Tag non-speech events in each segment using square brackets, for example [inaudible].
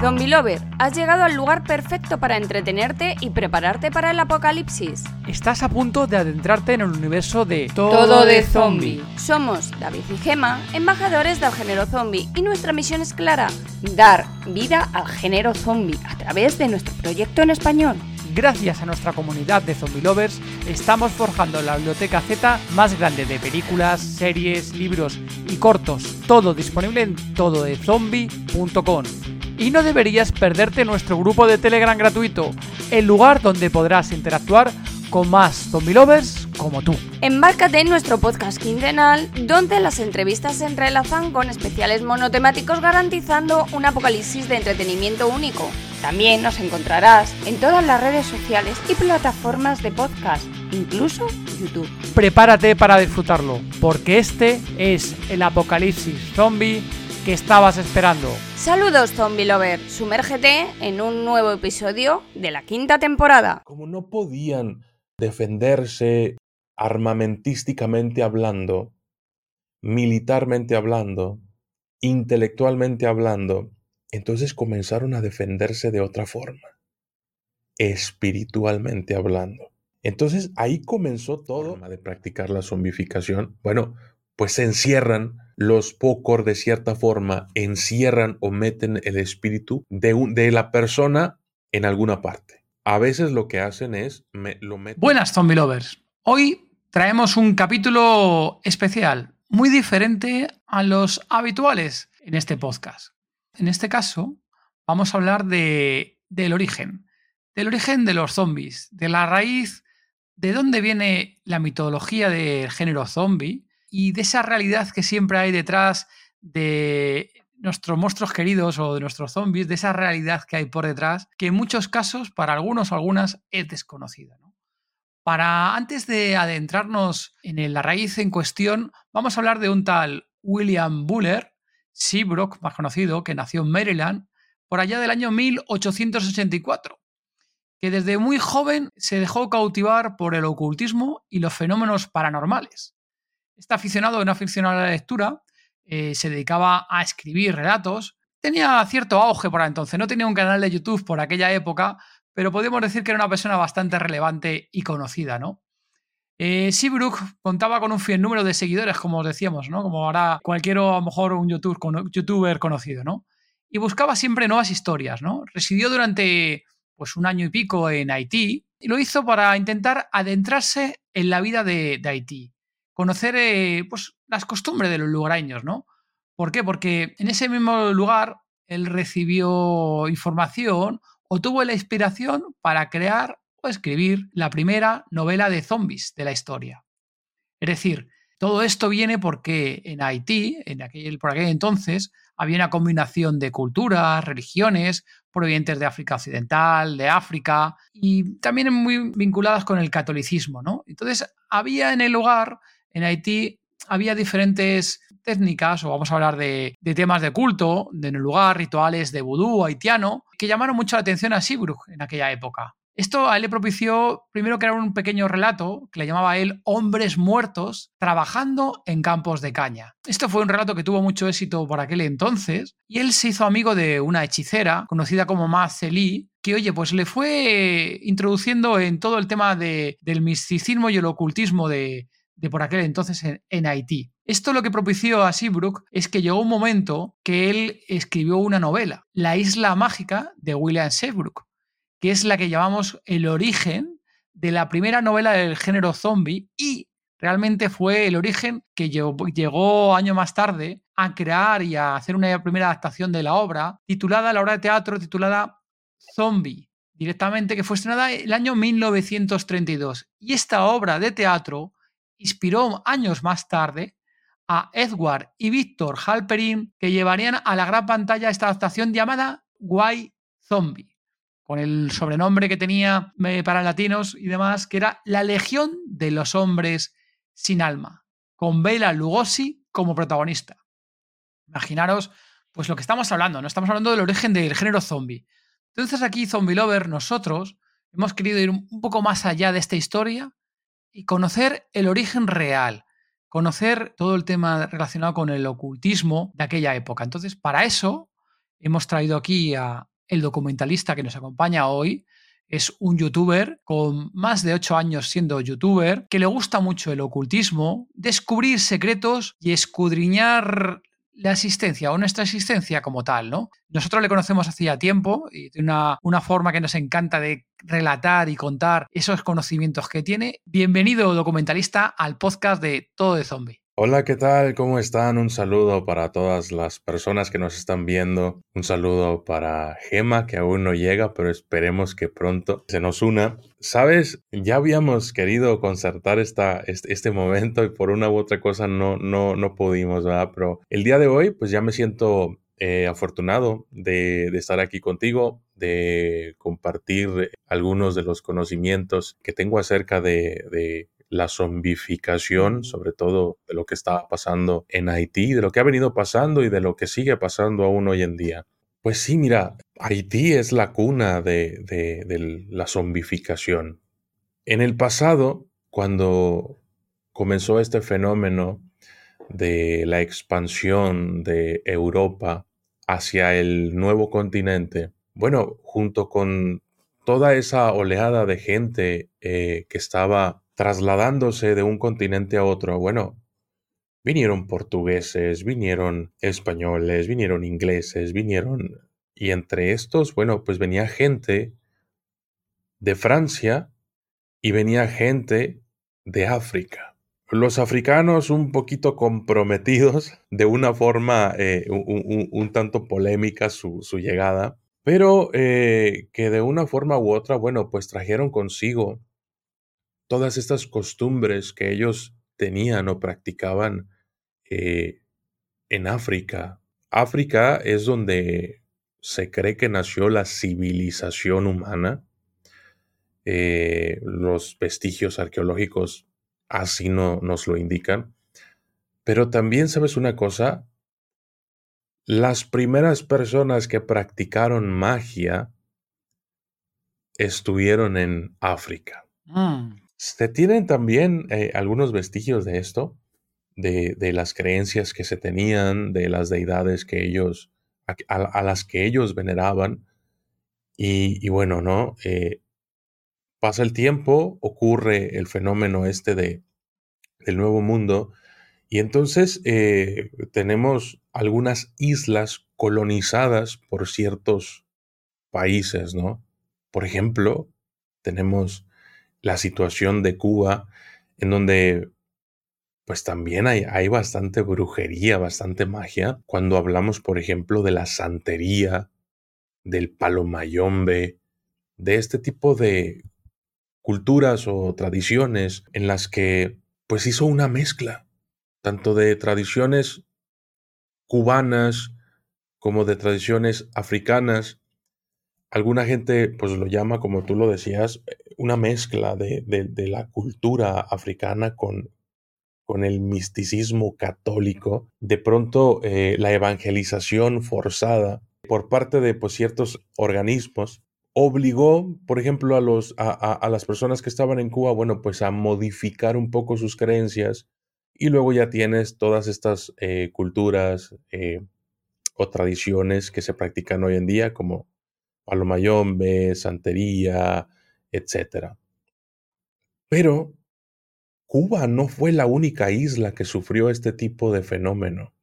Zombie Lover, has llegado al lugar perfecto para entretenerte y prepararte para el apocalipsis. Estás a punto de adentrarte en el universo de Todo de zombie. Somos David y Gema, embajadores del género zombie, y nuestra misión es clara: dar vida al género zombie a través de nuestro proyecto en español. Gracias a nuestra comunidad de zombie lovers, estamos forjando la biblioteca Z más grande de películas, series, libros y cortos, todo disponible en tododezombie.com. Y no deberías perderte nuestro grupo de Telegram gratuito, el lugar donde podrás interactuar con más zombie lovers como tú. Embárcate en nuestro podcast quincenal, donde las entrevistas se entrelazan con especiales monotemáticos garantizando un apocalipsis de entretenimiento único. También nos encontrarás en todas las redes sociales y plataformas de podcast, incluso YouTube. Prepárate para disfrutarlo, porque este es el apocalipsis zombie que estabas esperando. Saludos Zombie Lover, sumérgete en un nuevo episodio de la quinta temporada. Como no podían defenderse armamentísticamente hablando, militarmente hablando, intelectualmente hablando, entonces comenzaron a defenderse de otra forma, espiritualmente hablando. Entonces ahí comenzó todo de practicar la zombificación. Bueno, pues se encierran los pocos de cierta forma, encierran o meten el espíritu de, un, de la persona en alguna parte. A veces lo que hacen es lo meten. Buenas zombie lovers. Hoy traemos un capítulo especial, muy diferente a los habituales en este podcast. En este caso, vamos a hablar de, del origen, del origen de los zombies, de la raíz de dónde viene la mitología del género zombie y de esa realidad que siempre hay detrás de nuestros monstruos queridos o de nuestros zombies, de esa realidad que hay por detrás, que en muchos casos, para algunos o algunas, es desconocida. Para antes de adentrarnos en la raíz en cuestión, vamos a hablar de un tal William Buller, Seabrook, más conocido, que nació en Maryland por allá del año 1884, que desde muy joven se dejó cautivar por el ocultismo y los fenómenos paranormales. Este aficionado, no aficionado a la lectura, eh, se dedicaba a escribir relatos. Tenía cierto auge por entonces, no tenía un canal de YouTube por aquella época, pero podemos decir que era una persona bastante relevante y conocida, ¿no? Eh, Seabrook contaba con un fiel número de seguidores, como os decíamos, ¿no? Como ahora cualquier, a lo mejor, un YouTube, youtuber conocido, ¿no? Y buscaba siempre nuevas historias, ¿no? Residió durante pues, un año y pico en Haití y lo hizo para intentar adentrarse en la vida de, Haití, conocer eh, pues, las costumbres de los lugareños, ¿no? ¿Por qué? Porque en ese mismo lugar él recibió información o tuvo la inspiración para crear o escribir la primera novela de zombies de la historia. Es decir, todo esto viene porque en Haití, en aquel, por aquel entonces, había una combinación de culturas, religiones, provenientes de África Occidental, de África, y también muy vinculadas con el catolicismo. ¿no? Entonces, había en el lugar, en Haití, había diferentes técnicas, o vamos a hablar de, temas de culto, de en el lugar, rituales de vudú haitiano, que llamaron mucho la atención a Seabrook en aquella época. Esto a él le propició primero crear un pequeño relato que le llamaba a él Hombres Muertos trabajando en campos de caña. Esto fue un relato que tuvo mucho éxito por aquel entonces y él se hizo amigo de una hechicera conocida como Ma Celi, que oye, pues le fue introduciendo en todo el tema del misticismo y el ocultismo de, por aquel entonces en, Haití. Esto lo que propició a Seabrook es que llegó un momento que él escribió una novela, La isla mágica de William Seabrook que es la que llamamos el origen de la primera novela del género zombie y realmente fue el origen que llegó, año más tarde a crear y a hacer una primera adaptación de la obra titulada, la obra de teatro titulada Zombie, directamente que fue estrenada el año 1932. Y esta obra de teatro inspiró años más tarde a Edward y Víctor Halperin que llevarían a la gran pantalla esta adaptación llamada Why Zombie con el sobrenombre que tenía eh, para latinos y demás, que era La Legión de los Hombres sin Alma, con Bela Lugosi como protagonista. Imaginaros, pues lo que estamos hablando, ¿no? Estamos hablando del origen del género zombie. Entonces aquí, Zombie Lover, nosotros hemos querido ir un poco más allá de esta historia y conocer el origen real, conocer todo el tema relacionado con el ocultismo de aquella época. Entonces, para eso hemos traído aquí a, el documentalista que nos acompaña hoy, es un youtuber con más de ocho años siendo youtuber, que le gusta mucho el ocultismo, descubrir secretos y escudriñar la existencia o nuestra existencia como tal, ¿no? Nosotros le conocemos hacía tiempo y de una, una forma que nos encanta de relatar y contar esos conocimientos que tiene. Bienvenido, documentalista, al podcast de Todo de Zombie. Hola, ¿qué tal? ¿Cómo están? Un saludo para todas las personas que nos están viendo. Un saludo para Gema, que aún no llega, pero esperemos que pronto se nos una. Sabes, ya habíamos querido concertar esta, este, momento y por una u otra cosa no, no, no pudimos, ¿verdad? Pero el día de hoy, pues ya me siento eh, afortunado de, estar aquí contigo, de compartir algunos de los conocimientos que tengo acerca de la zombificación, sobre todo de lo que estaba pasando en Haití, de lo que ha venido pasando y de lo que sigue pasando aún hoy en día. Pues sí, mira, Haití es la cuna de, de la zombificación. En el pasado, cuando comenzó este fenómeno de la expansión de Europa hacia el nuevo continente, bueno, junto con toda esa oleada de gente eh, que estaba trasladándose de un continente a otro, bueno, vinieron portugueses, vinieron españoles, vinieron ingleses, vinieron... Y entre estos, bueno, pues venía gente de Francia y venía gente de África. Los africanos un poquito comprometidos, [laughs] de una forma eh, un, tanto polémica su, llegada, pero eh, que de una forma u otra, bueno, pues trajeron consigo todas estas costumbres que ellos tenían o practicaban eh, en África. África es donde se cree que nació la civilización humana. Eh, los vestigios arqueológicos así no, nos lo indican. Pero también sabes una cosa, las primeras personas que practicaron magia estuvieron en África. Mm. Se tienen también eh, algunos vestigios de esto, de, las creencias que se tenían, de las deidades que ellos, a, las que ellos veneraban. Y, bueno, ¿no? Eh, pasa el tiempo, ocurre el fenómeno este de, del nuevo mundo, y entonces eh, tenemos algunas islas colonizadas por ciertos países, ¿no? Por ejemplo, tenemos la situación de Cuba, en donde pues también hay, hay, bastante brujería, bastante magia. Cuando hablamos, por ejemplo, de la santería, del palomayombe, de este tipo de culturas o tradiciones en las que pues hizo una mezcla, tanto de tradiciones cubanas como de tradiciones africanas alguna gente pues lo llama, como tú lo decías, una mezcla de, la cultura africana con, con, el misticismo católico. De pronto eh, la evangelización forzada por parte de pues, ciertos organismos obligó, por ejemplo, a, los, a, las personas que estaban en Cuba, bueno, pues a modificar un poco sus creencias y luego ya tienes todas estas eh, culturas eh, o tradiciones que se practican hoy en día, como Palomayombe, Santería, etc. Pero Cuba no fue la única isla que sufrió este tipo de fenómeno.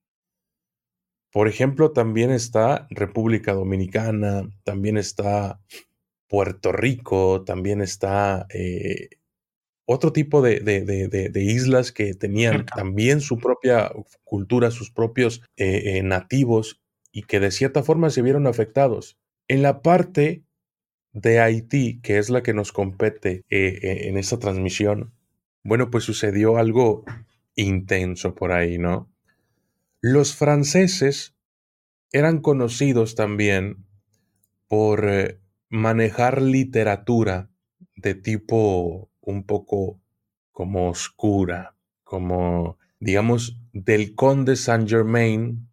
Por ejemplo, también está República Dominicana, también está Puerto Rico, también está eh, otro tipo de, islas que tenían también su propia cultura, sus propios eh, eh, nativos y que de cierta forma se vieron afectados. En la parte de Haití, que es la que nos compete eh, eh, en esta transmisión, bueno, pues sucedió algo intenso por ahí, ¿no? Los franceses eran conocidos también por eh, manejar literatura de tipo un poco como oscura, como, digamos, del conde Saint Germain,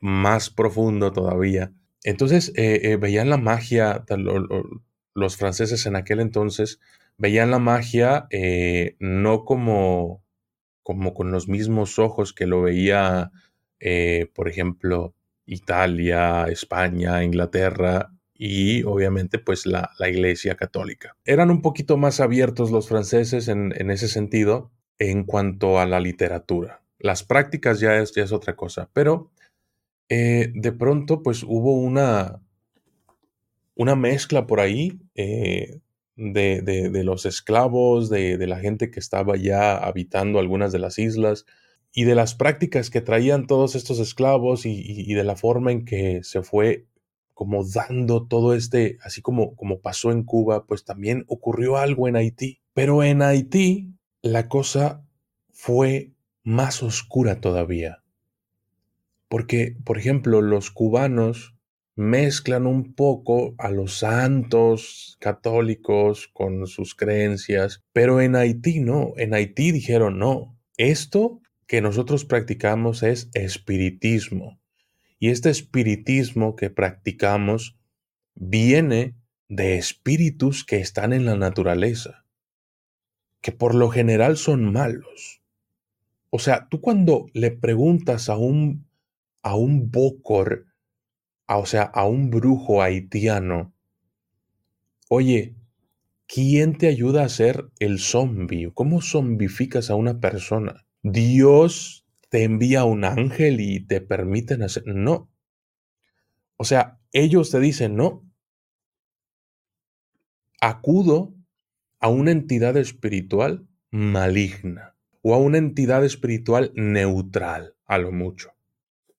más profundo todavía, entonces eh, eh, veían la magia, los franceses en aquel entonces veían la magia eh, no como, como con los mismos ojos que lo veía, por ejemplo, Italia, España, Inglaterra, y obviamente pues la, Iglesia Católica. Eran un poquito más abiertos los franceses en, ese sentido en cuanto a la literatura. Las prácticas ya es, es otra cosa, pero eh, de pronto pues hubo una, una mezcla por ahí eh, de, los esclavos, de, la gente que estaba ya habitando algunas de las islas y de las prácticas que traían todos estos esclavos y, de la forma en que se fue como dando todo este, así como, como pasó en Cuba, pues también ocurrió algo en Haití. Pero en Haití la cosa fue más oscura todavía. Porque, por ejemplo, los cubanos mezclan un poco a los santos católicos con sus creencias, pero en Haití no, en Haití dijeron no, esto que nosotros practicamos es espiritismo. Y este espiritismo que practicamos viene de espíritus que están en la naturaleza, que por lo general son malos. O sea, tú cuando le preguntas a un, a un bocor, o sea, a un brujo haitiano, oye, ¿quién te ayuda a ser el zombie? ¿Cómo zombificas a una persona? Dios te envía un ángel y te permiten hacer... No. O sea, ellos te dicen, no. Acudo a una entidad espiritual maligna o a una entidad espiritual neutral, a lo mucho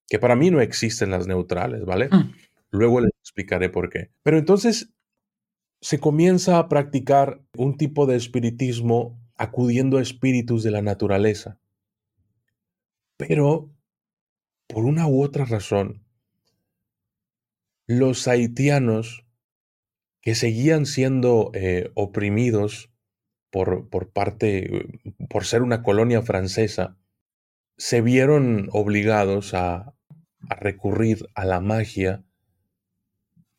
que para mí no existen las neutrales, ¿vale? Mm. Luego les explicaré por qué. Pero entonces se comienza a practicar un tipo de espiritismo acudiendo a espíritus de la naturaleza. Pero, por una u otra razón, los haitianos que seguían siendo eh, oprimidos por, por parte, por ser una colonia francesa, se vieron obligados a, a recurrir a la magia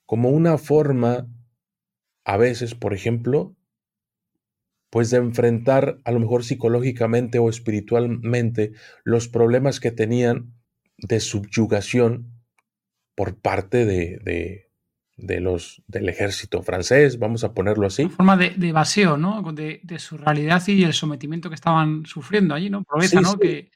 como una forma, a veces, por ejemplo, pues de enfrentar a lo mejor psicológicamente o espiritualmente los problemas que tenían de subyugación por parte de, de, los, del ejército francés, vamos a ponerlo así. Una forma de, de evasión, ¿no? De, su realidad y el sometimiento que estaban sufriendo allí, ¿no? Proveza, ¿no? Que,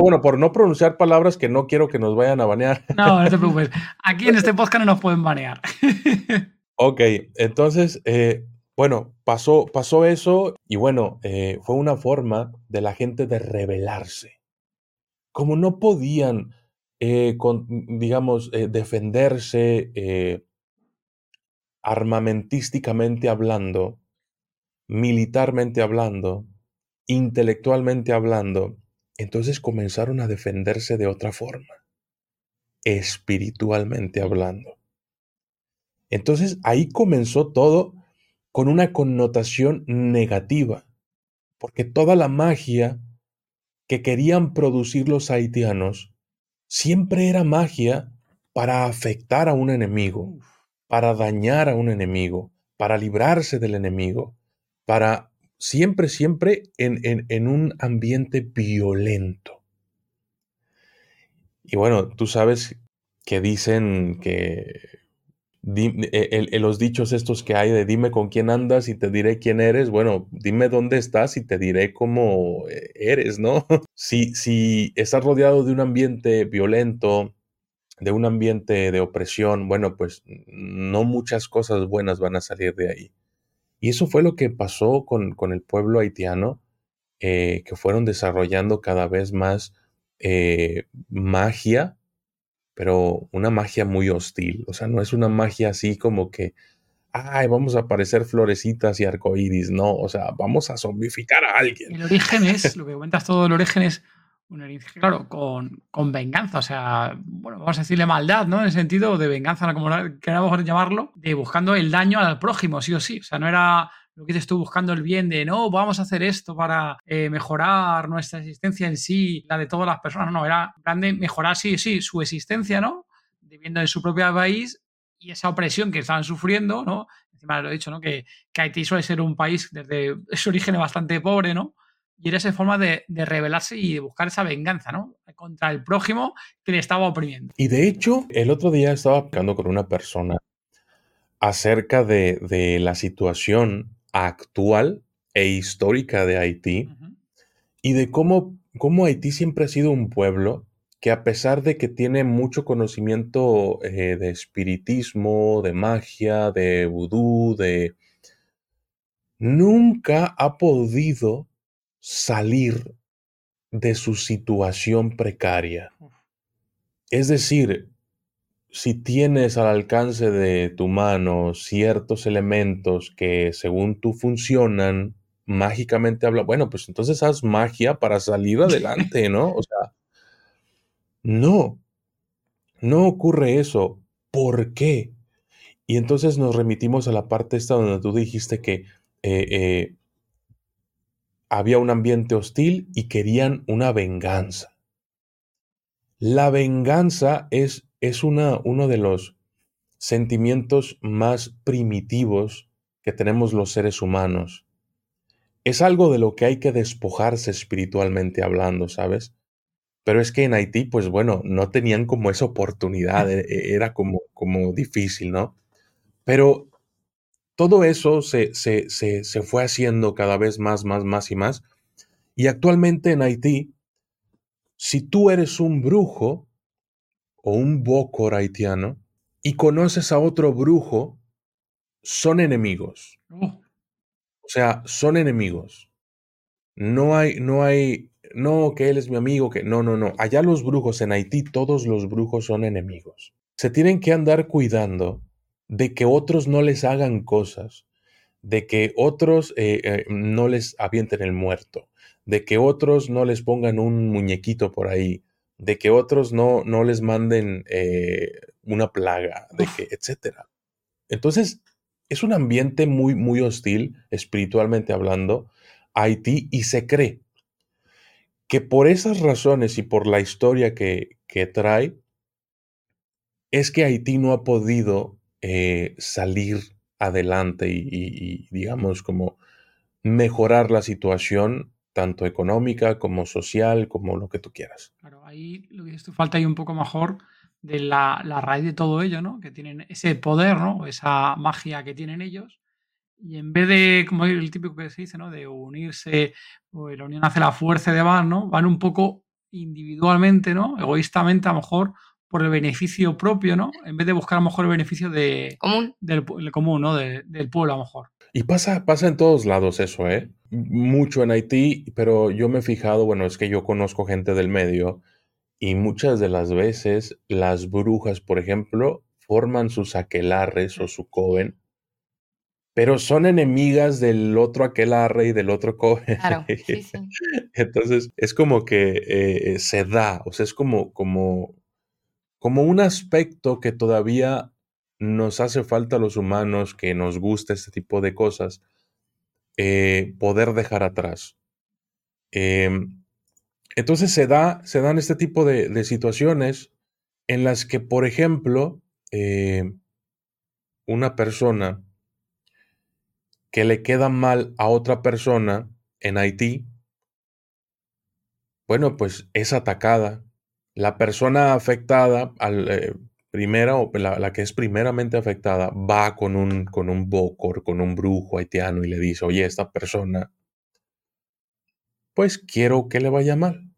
bueno, por no pronunciar palabras que no quiero que nos vayan a banear. No, no te preocupes. Aquí en este podcast no nos pueden banear. [laughs] ok, entonces, eh, bueno, pasó, pasó eso y bueno, eh, fue una forma de la gente de rebelarse. Como no podían, eh, digamos, defenderse armamentísticamente hablando, militarmente hablando, intelectualmente hablando, entonces comenzaron a defenderse de otra forma, espiritualmente hablando. Entonces ahí comenzó todo con una connotación negativa, porque toda la magia que querían producir los haitianos siempre era magia para afectar a un enemigo, para dañar a un enemigo, para librarse del enemigo, para siempre, siempre en, un ambiente violento. Y bueno, tú sabes que dicen que e, los dichos estos que hay de dime con quién andas y te diré quién eres, bueno, dime dónde estás y te diré cómo eh, eres, ¿no? [laughs] Si, si estás rodeado de un ambiente violento, de un ambiente de opresión, bueno, pues no muchas cosas buenas van a salir de ahí. Y eso fue lo que pasó con, el pueblo haitiano, eh, que fueron desarrollando cada vez más eh, magia, pero una magia muy hostil. O sea, no es una magia así como que, ay, vamos a aparecer florecitas y arcoíris. No, o sea, vamos a zombificar a alguien. El origen es, [laughs] lo que cuentas todo, el origen es claro, con, con, venganza, o sea, bueno, vamos a decirle maldad, ¿no? En el sentido de venganza, como queramos llamarlo, de buscando el daño al prójimo, sí o sí. O sea, no era lo que te estoy buscando el bien de, no, vamos a hacer esto para eh, mejorar nuestra existencia en sí, la de todas las personas, no, era grande mejorar, sí, sí, su existencia, ¿no? Viviendo en su propio país y esa opresión que estaban sufriendo, ¿no? Encima lo he dicho, ¿no? Que, que Haití suele ser un país desde su origen bastante pobre, ¿no? Y era esa forma de, rebelarse y de buscar esa venganza, ¿no? Contra el prójimo que le estaba oprimiendo. Y de hecho, el otro día estaba hablando con una persona acerca de, la situación actual e histórica de Haití y de cómo, cómo, Haití siempre ha sido un pueblo que a pesar de que tiene mucho conocimiento eh, de espiritismo, de magia, de vudú, de... nunca ha podido salir de su situación precaria. Es decir, si tienes al alcance de tu mano ciertos elementos que según tú funcionan, mágicamente habla, bueno, pues entonces haz magia para salir [laughs] adelante, ¿no? O sea, no, no ocurre eso. ¿Por qué? Y entonces nos remitimos a la parte esta donde tú dijiste que eh, eh, había un ambiente hostil y querían una venganza. La venganza es es una, uno de los sentimientos más primitivos que tenemos los seres humanos. Es algo de lo que hay que despojarse espiritualmente hablando, ¿sabes? Pero es que en Haití, pues bueno, no tenían como esa oportunidad, e, e, era como, como difícil, ¿no? Pero todo eso se, se, se, se fue haciendo cada vez más, más, más y más. Y actualmente en Haití, si tú eres un brujo, o un bocor haitiano y conoces a otro brujo, son enemigos. Oh. O sea, son enemigos. No hay, no hay, no, que él es mi amigo, que no, no, no. Allá los brujos en Haití, todos los brujos son enemigos. Se tienen que andar cuidando de que otros no les hagan cosas, de que otros eh, eh, no les avienten el muerto, de que otros no les pongan un muñequito por ahí, de que otros no, no les manden eh, una plaga, de que, etcétera. Entonces, es un ambiente muy, muy hostil, espiritualmente hablando, Haití, y se cree que por esas razones y por la historia que, que trae, es que Haití no ha podido eh, salir adelante y, digamos, como mejorar la situación tanto económica como social, como lo que tú quieras. Claro, ahí lo que dices falta ahí un poco mejor de la, raíz de todo ello, ¿no? Que tienen ese poder, ¿no? Esa magia que tienen ellos. Y en vez de, como el típico que se dice, ¿no? De unirse, o la unión hace la fuerza de van, ¿no? Van un poco individualmente, ¿no? Egoístamente, a lo mejor, por el beneficio propio, ¿no? En vez de buscar a lo mejor el beneficio de, común. Del, común, ¿no? del pueblo, a lo mejor. Y pasa, pasa en todos lados eso, ¿eh? Mucho en Haití, pero yo me he fijado, bueno, es que yo conozco gente del medio y muchas de las veces las brujas, por ejemplo, forman sus aquelarres o su coven, pero son enemigas del otro aquelarre y del otro coven. Claro, [laughs] Entonces, es como que eh, se da, o sea, es como, como, como un aspecto que todavía nos hace falta a los humanos que nos gusta este tipo de cosas, eh, poder dejar atrás. Em, entonces se, da, se dan este tipo de, situaciones en las que, por ejemplo, eh, una persona que le queda mal a otra persona en Haití, bueno, pues es atacada. La persona afectada, al, eh, primera o la, que es primeramente afectada va con un, con un bocor, con un brujo haitiano y le dice, oye, esta persona, pues quiero que le vaya mal.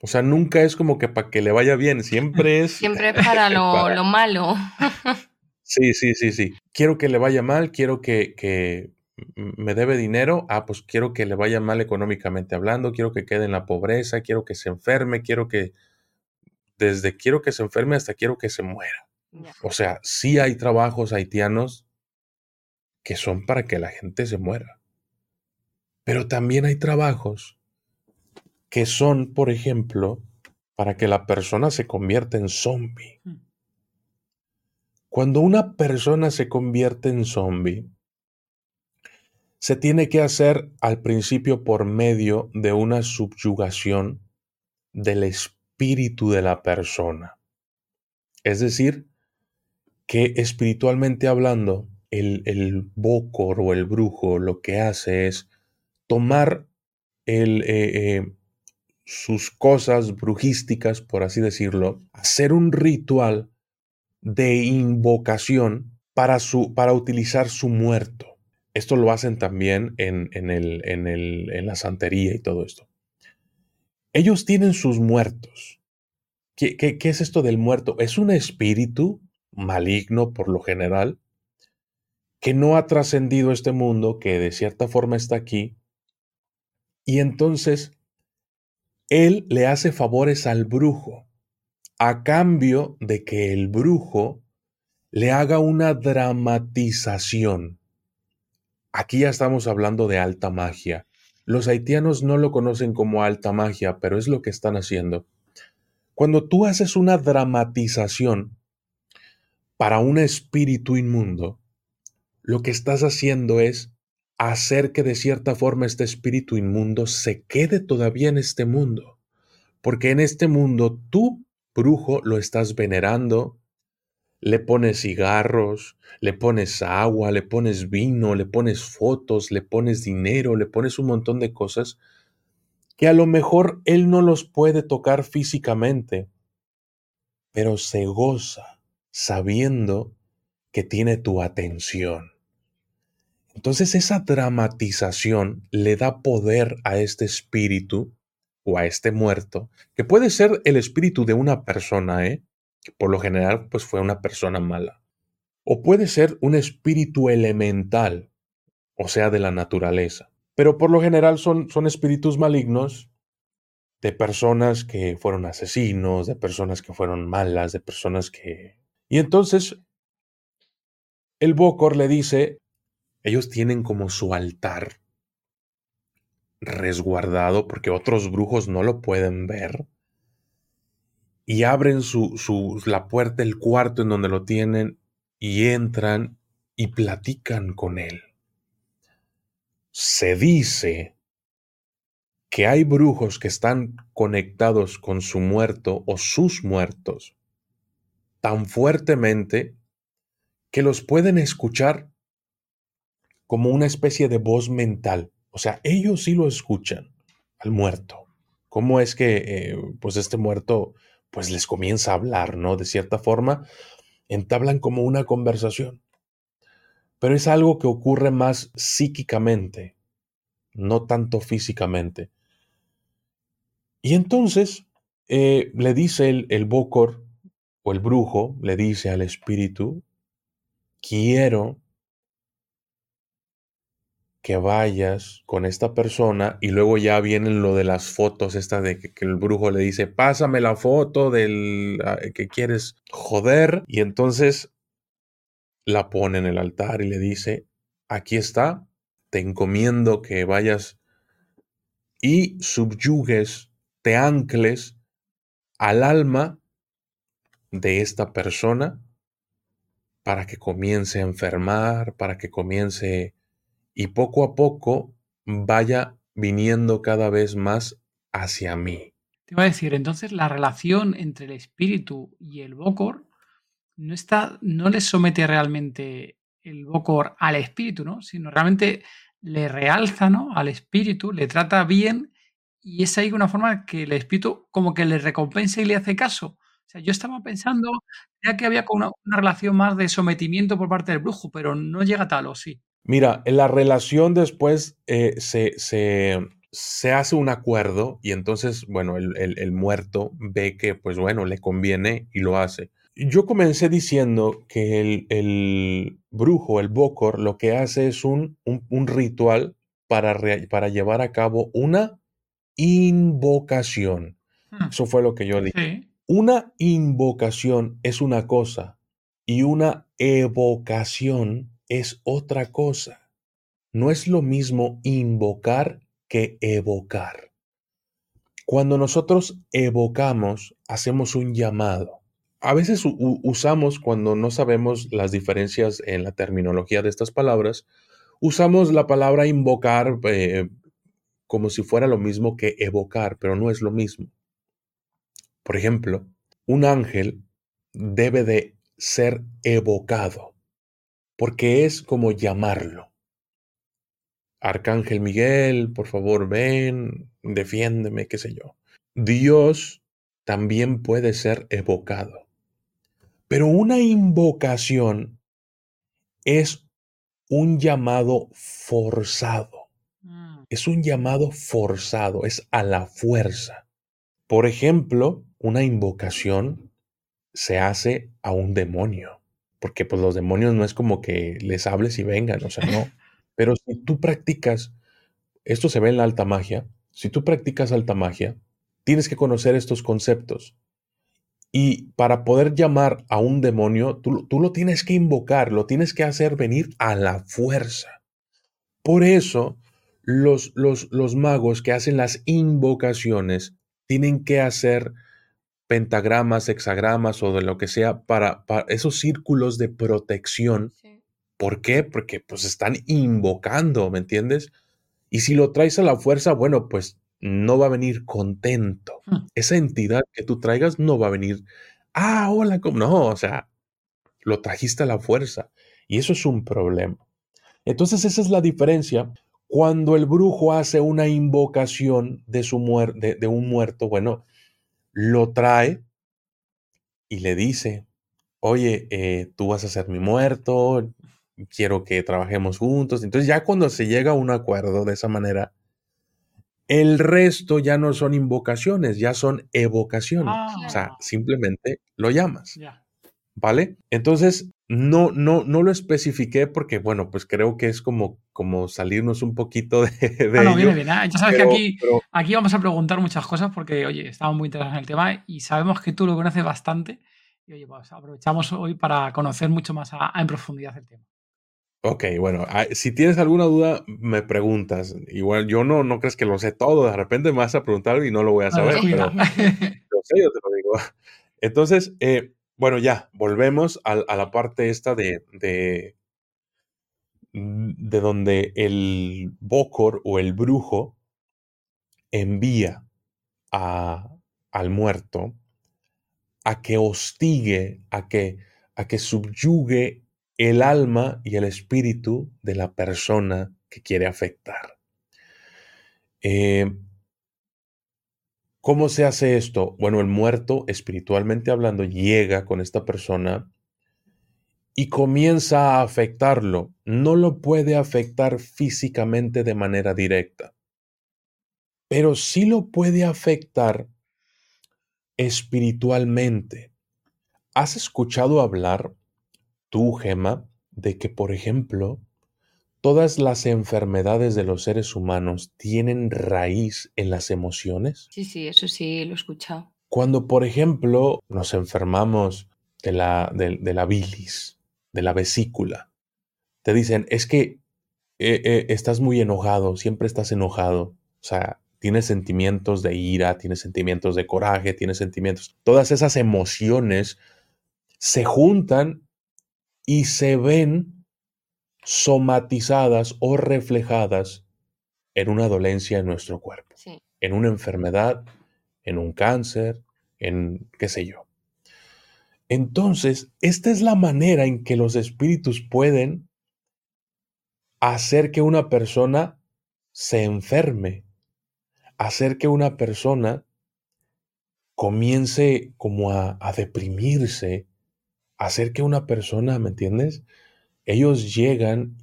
O sea, nunca es como que para que le vaya bien, siempre [laughs] es... Siempre [laughs] es para lo, malo. [laughs] sí, sí, sí, sí. Quiero que le vaya mal, quiero que, que me debe dinero, ah, pues quiero que le vaya mal económicamente hablando, quiero que quede en la pobreza, quiero que se enferme, quiero que desde quiero que se enferme hasta quiero que se muera. O sea, sí hay trabajos haitianos que son para que la gente se muera. Pero también hay trabajos que son, por ejemplo, para que la persona se convierta en zombie. Hmm. Cuando una persona se convierte en zombie, se tiene que hacer al principio por medio de una subyugación del espíritu espíritu de la persona. Es decir, que espiritualmente hablando, el, el bocor o el brujo lo que hace es tomar el, eh, eh, sus cosas brujísticas, por así decirlo, hacer un ritual de invocación para, su, para utilizar su muerto. Esto lo hacen también en, el, en, el, en la santería y todo esto. Ellos tienen sus muertos. ¿Qué, qué, es esto del muerto? Es un espíritu maligno por lo general que no ha trascendido este mundo, que de cierta forma está aquí, y entonces él le hace favores al brujo a cambio de que el brujo le haga una dramatización. Aquí ya estamos hablando de alta magia. Los haitianos no lo conocen como alta magia, pero es lo que están haciendo. Cuando tú haces una dramatización para un espíritu inmundo, lo que estás haciendo es hacer que de cierta forma este espíritu inmundo se quede todavía en este mundo. Porque en este mundo tú brujo lo estás venerando, le pones cigarros, le pones agua, le pones vino, le pones fotos, le pones dinero, le pones un montón de cosas que a lo mejor él no los puede tocar físicamente, pero se goza sabiendo que tiene tu atención. Entonces esa dramatización le da poder a este espíritu o a este muerto, que puede ser el espíritu de una persona, ¿eh? Que por lo general pues fue una persona mala. O puede ser un espíritu elemental, o sea, de la naturaleza. Pero por lo general son, son espíritus malignos de personas que fueron asesinos, de personas que fueron malas, de personas que... Y entonces el Bokor le dice, ellos tienen como su altar resguardado porque otros brujos no lo pueden ver. Y abren su, su, la puerta, el cuarto en donde lo tienen y entran y platican con él. Se dice que hay brujos que están conectados con su muerto o sus muertos tan fuertemente que los pueden escuchar como una especie de voz mental. O sea, ellos sí lo escuchan al muerto. ¿Cómo es que eh, pues este muerto pues les comienza a hablar, ¿no? De cierta forma, entablan como una conversación. Pero es algo que ocurre más psíquicamente, no tanto físicamente. Y entonces eh, le dice el, el o el brujo, le dice al espíritu, quiero que vayas con esta persona y luego ya vienen lo de las fotos, esta de que, el brujo le dice, pásame la foto del ah, que quieres joder y entonces la pone en el altar y le dice, aquí está, te encomiendo que vayas y subyugues, te ancles al alma de esta persona para que comience a enfermar, para que comience y poco a poco vaya viniendo cada vez más hacia mí. Te iba a decir, entonces la relación entre el espíritu y el Bokor no está, no le somete realmente el Bokor al espíritu, ¿no? Sino realmente le realza ¿no? al espíritu, le trata bien y es ahí una forma que el espíritu como que le recompensa y le hace caso. O sea, yo estaba pensando ya que había una, una relación más de sometimiento por parte del brujo, pero no llega tal, ¿o sí? Mira, en la relación después eh, se, se, hace un acuerdo y entonces, bueno, el, muerto ve que, pues bueno, le conviene y lo hace. Yo comencé diciendo que el, el brujo, el Bokor, lo que hace es un, un, ritual para, para llevar a cabo una invocación. Hmm. Eso fue lo que yo dije. Una invocación es una cosa y una evocación es otra cosa. No es lo mismo invocar que evocar. Cuando nosotros evocamos, hacemos un llamado. A veces usamos, cuando no sabemos las diferencias en la terminología de estas palabras, usamos la palabra invocar eh, como si fuera lo mismo que evocar, pero no es lo mismo. Por ejemplo, un ángel debe de ser evocado porque es como llamarlo. Arcángel Miguel, por favor, ven, defiéndeme, qué sé yo. Dios también puede ser evocado. Pero una invocación es un llamado forzado. Mm. Es un llamado forzado, es a la fuerza. Por ejemplo, una invocación se hace a un demonio, porque pues los demonios no es como que les hables y vengan, o sea, no. [laughs] Pero si tú practicas, esto se ve en la alta magia, si tú practicas alta magia, tienes que conocer estos conceptos. Y para poder llamar a un demonio, tú, lo tienes que invocar, lo tienes que hacer venir a la fuerza. Por eso, los, los, los magos que hacen las invocaciones tienen que hacer pentagramas, hexagramas o de lo que sea para, esos círculos de protección. ¿Por qué? Porque pues están invocando, ¿me entiendes? Y si lo traes a la fuerza, bueno, pues no va a venir contento. Hmm. Esa entidad que tú traigas no va a venir, ah, hola, ¿cómo? No, o sea, lo trajiste a la fuerza. Y eso es un problema. Entonces esa es la diferencia. Cuando el brujo hace una invocación de, su de un muerto, bueno, lo trae y le dice, oye, eh, tú vas a ser mi muerto, quiero que trabajemos juntos. Entonces ya cuando se llega a un acuerdo de esa manera, el resto ya no son invocaciones, ya son evocaciones. O sea, ah. simplemente lo llamas. ¿Vale? Entonces, no, no, no lo especifiqué porque, bueno, pues creo que es como, como salirnos un poquito de. [laughs] de no, no, viene bien. Ya sabes que aquí, aquí vamos a preguntar muchas cosas porque, oye, estamos muy interesados en el tema y sabemos que tú lo conoces bastante. Y, oye, pues aprovechamos hoy para conocer mucho más en profundidad el tema. Ok, bueno, ah, si tienes alguna duda, me preguntas. Igual yo no, no crees que lo sé todo, de repente me vas a preguntar y no lo voy a saber, pero [laughs] lo sé, yo te lo digo. Entonces, eh, bueno, ya, volvemos a, la parte esta de, de, de donde el Bokor o el brujo envía a, al muerto a que hostigue, a que, a que subyugue el alma y el espíritu de la persona que quiere afectar. Eh, ¿Cómo se hace esto? Bueno, el muerto, espiritualmente hablando, llega con esta persona y comienza a afectarlo. No lo puede afectar físicamente de manera directa, pero sí lo puede afectar espiritualmente. ¿Has escuchado hablar tú, Gema, de que, por ejemplo, todas las enfermedades de los seres humanos tienen raíz en las emociones? Sí, sí, eso sí lo he escuchado. Cuando, por ejemplo, nos enfermamos de la, de, la bilis, de la vesícula, te dicen, es que eh, eh, estás muy enojado, siempre estás enojado. O sea, tienes sentimientos de ira, tienes sentimientos de coraje, tienes sentimientos. Todas esas emociones se juntan y se ven somatizadas o reflejadas en una dolencia en nuestro cuerpo, en una enfermedad, en un cáncer, en qué sé yo. Entonces, esta es la manera en que los espíritus pueden hacer que una persona se enferme, hacer que una persona comience como a, a deprimirse, hacer que una persona, ¿me entiendes? Ellos llegan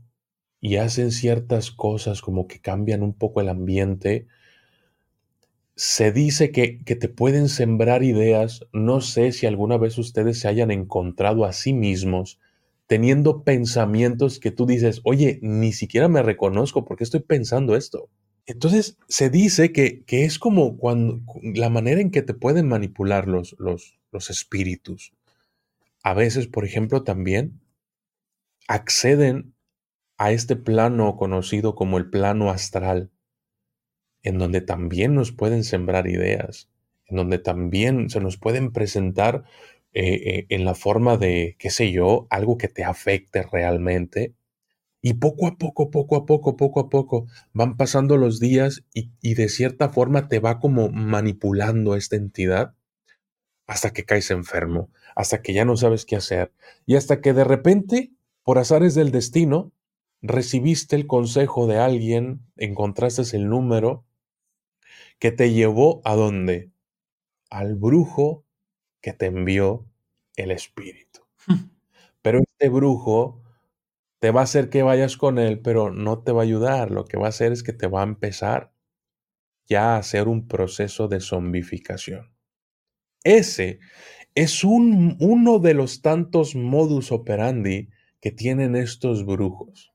y hacen ciertas cosas como que cambian un poco el ambiente. Se dice que, que, te pueden sembrar ideas. No sé si alguna vez ustedes se hayan encontrado a sí mismos teniendo pensamientos que tú dices, oye, ni siquiera me reconozco porque estoy pensando esto. Entonces se dice que, que es como cuando la manera en que te pueden manipular los, los, los espíritus a veces, por ejemplo, también acceden a este plano conocido como el plano astral, en donde también nos pueden sembrar ideas, en donde también se nos pueden presentar eh, eh, en la forma de, qué sé yo, algo que te afecte realmente. Y poco a poco, poco a poco, poco a poco van pasando los días y, y de cierta forma te va como manipulando esta entidad hasta que caes enfermo, hasta que ya no sabes qué hacer y hasta que de repente, por azares del destino, recibiste el consejo de alguien, encontraste el número que te llevó a dónde? Al brujo que te envió el espíritu. [laughs] Pero este brujo te va a hacer que vayas con él, pero no te va a ayudar. Lo que va a hacer es que te va a empezar ya a hacer un proceso de zombificación. Ese es un, uno de los tantos modus operandi que tienen estos brujos.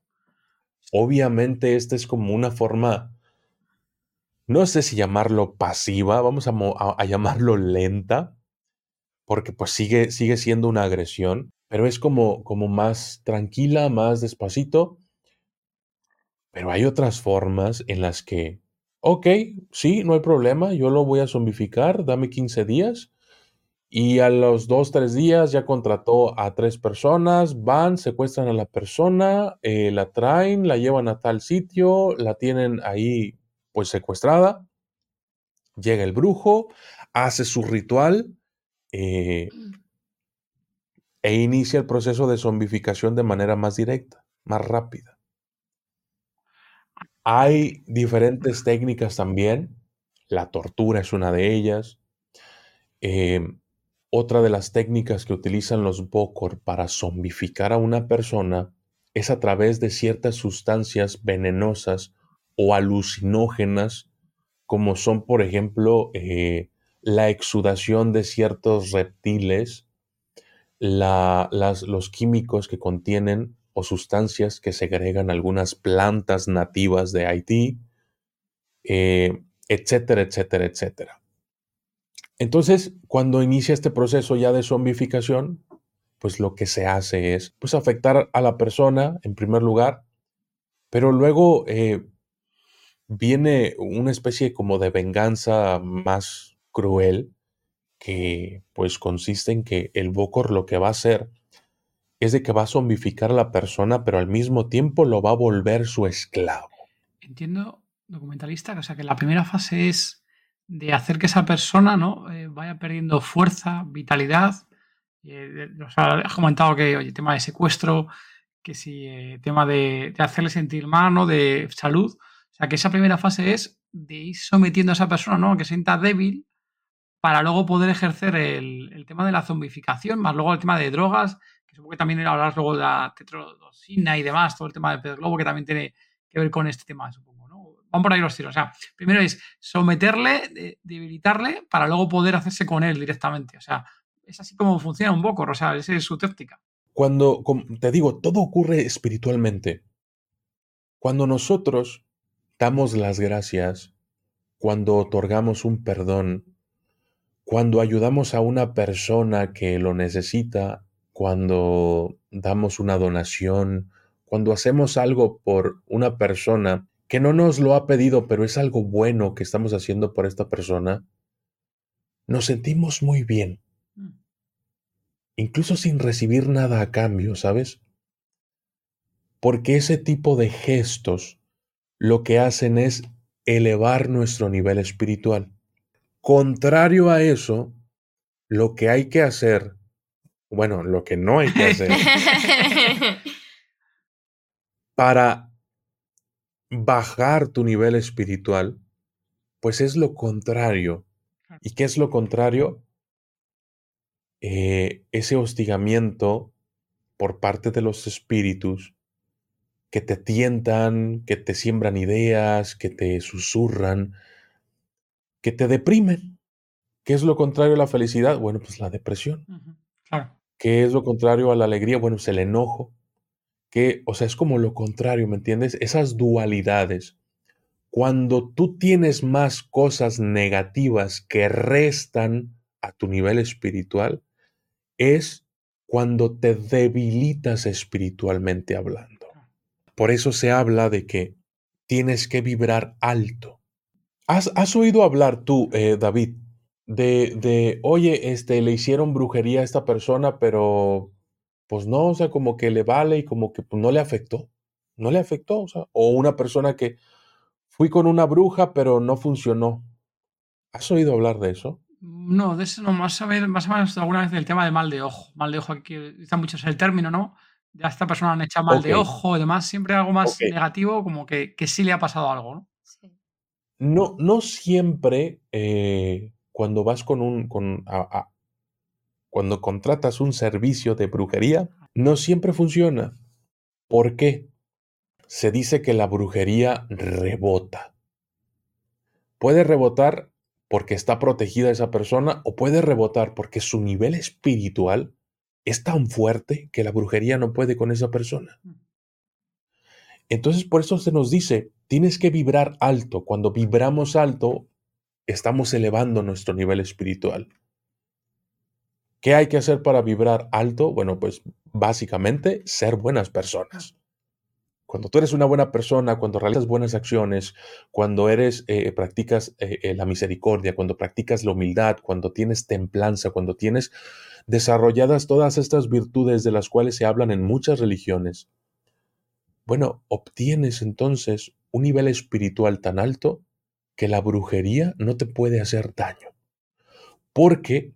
Obviamente, esta es como una forma, no sé si llamarlo pasiva, vamos a, llamarlo lenta, porque pues sigue, sigue siendo una agresión, pero es como, como más tranquila, más despacito. Pero hay otras formas en las que, ok, sí, no hay problema, yo lo voy a zombificar, dame 15 días y a los dos, tres días ya contrató a tres personas, van, secuestran a la persona, eh, la traen, la llevan a tal sitio, la tienen ahí pues secuestrada. Llega el brujo, hace su ritual eh, e inicia el proceso de zombificación de manera más directa, más rápida. Hay diferentes técnicas también. La tortura es una de ellas. Eh, otra de las técnicas que utilizan los Bokor para zombificar a una persona es a través de ciertas sustancias venenosas o alucinógenas, como son, por ejemplo, eh, la exudación de ciertos reptiles, los químicos que contienen o sustancias que segregan algunas plantas nativas de Haití, eh, etcétera, etcétera, etcétera. Entonces, cuando inicia este proceso ya de zombificación, pues lo que se hace es pues afectar a la persona en primer lugar, pero luego eh, viene una especie como de venganza más cruel que pues consiste en que el Bokor lo que va a hacer es de que va a zombificar a la persona, pero al mismo tiempo lo va a volver su esclavo. Entiendo, documentalista, o sea que la primera fase es de hacer que esa persona ¿no? Eh, vaya perdiendo fuerza, vitalidad. Eh, has comentado que, oye, tema de secuestro, que si eh, tema de, hacerle sentir mal, ¿no? De salud. O sea, que esa primera fase es de ir sometiendo a esa persona, ¿no? Que sienta débil para luego poder ejercer el, tema de la zombificación, más luego el tema de drogas, que supongo que también hablar luego de la tetrodosina y demás, todo el tema del pez globo que también tiene que ver con este tema, supongo por ahí los tiros. O sea, primero es someterle, debilitarle, para luego poder hacerse con él directamente. O sea, es así como funciona un poco, o sea, esa es su táctica. Cuando, te digo, todo ocurre espiritualmente. Cuando nosotros damos las gracias, cuando otorgamos un perdón, cuando ayudamos a una persona que lo necesita, cuando damos una donación, cuando hacemos algo por una persona que no nos lo ha pedido, pero es algo bueno que estamos haciendo por esta persona, nos sentimos muy bien. Mm. Incluso sin recibir nada a cambio, ¿sabes? Porque ese tipo de gestos lo que hacen es elevar nuestro nivel espiritual. Contrario a eso, lo que hay que hacer, bueno, lo que no hay que hacer, [laughs] para bajar tu nivel espiritual, pues es lo contrario. ¿Y qué es lo contrario? Eh, ese hostigamiento por parte de los espíritus que te tientan, que te siembran ideas, que te susurran, que te deprimen. ¿Qué es lo contrario a la felicidad? Bueno, pues la depresión. ¿Qué es lo contrario a la alegría? Bueno, es el enojo que, o sea, es como lo contrario, ¿me entiendes? Esas dualidades. Cuando tú tienes más cosas negativas que restan a tu nivel espiritual, es cuando te debilitas espiritualmente hablando. Por eso se habla de que tienes que vibrar alto. ¿Has, oído hablar tú, eh, David, de, de, oye, este, le hicieron brujería a esta persona, pero pues no, o sea, como que le vale y como que pues, no le afectó, no le afectó, o sea, o una persona que fui con una bruja pero no funcionó. ¿Has oído hablar de eso? No, de eso no, más, o menos alguna vez del tema de mal de ojo. Mal de ojo, aquí está mucho el término, ¿no? Ya esta persona han echado mal de ojo y demás, siempre algo más negativo, como que, que, sí le ha pasado algo, ¿no? Sí. No, no siempre eh, cuando vas con un, con, cuando contratas un servicio de brujería, no siempre funciona. ¿Por qué? Se dice que la brujería rebota. Puede rebotar porque está protegida esa persona o puede rebotar porque su nivel espiritual es tan fuerte que la brujería no puede con esa persona. Entonces por eso se nos dice, tienes que vibrar alto. Cuando vibramos alto, estamos elevando nuestro nivel espiritual. ¿Qué hay que hacer para vibrar alto? Bueno, pues básicamente ser buenas personas. Cuando tú eres una buena persona, cuando realizas buenas acciones, cuando eres, eh, practicas eh, eh, la misericordia, cuando practicas la humildad, cuando tienes templanza, cuando tienes desarrolladas todas estas virtudes de las cuales se hablan en muchas religiones, bueno, obtienes entonces un nivel espiritual tan alto que la brujería no te puede hacer daño. Porque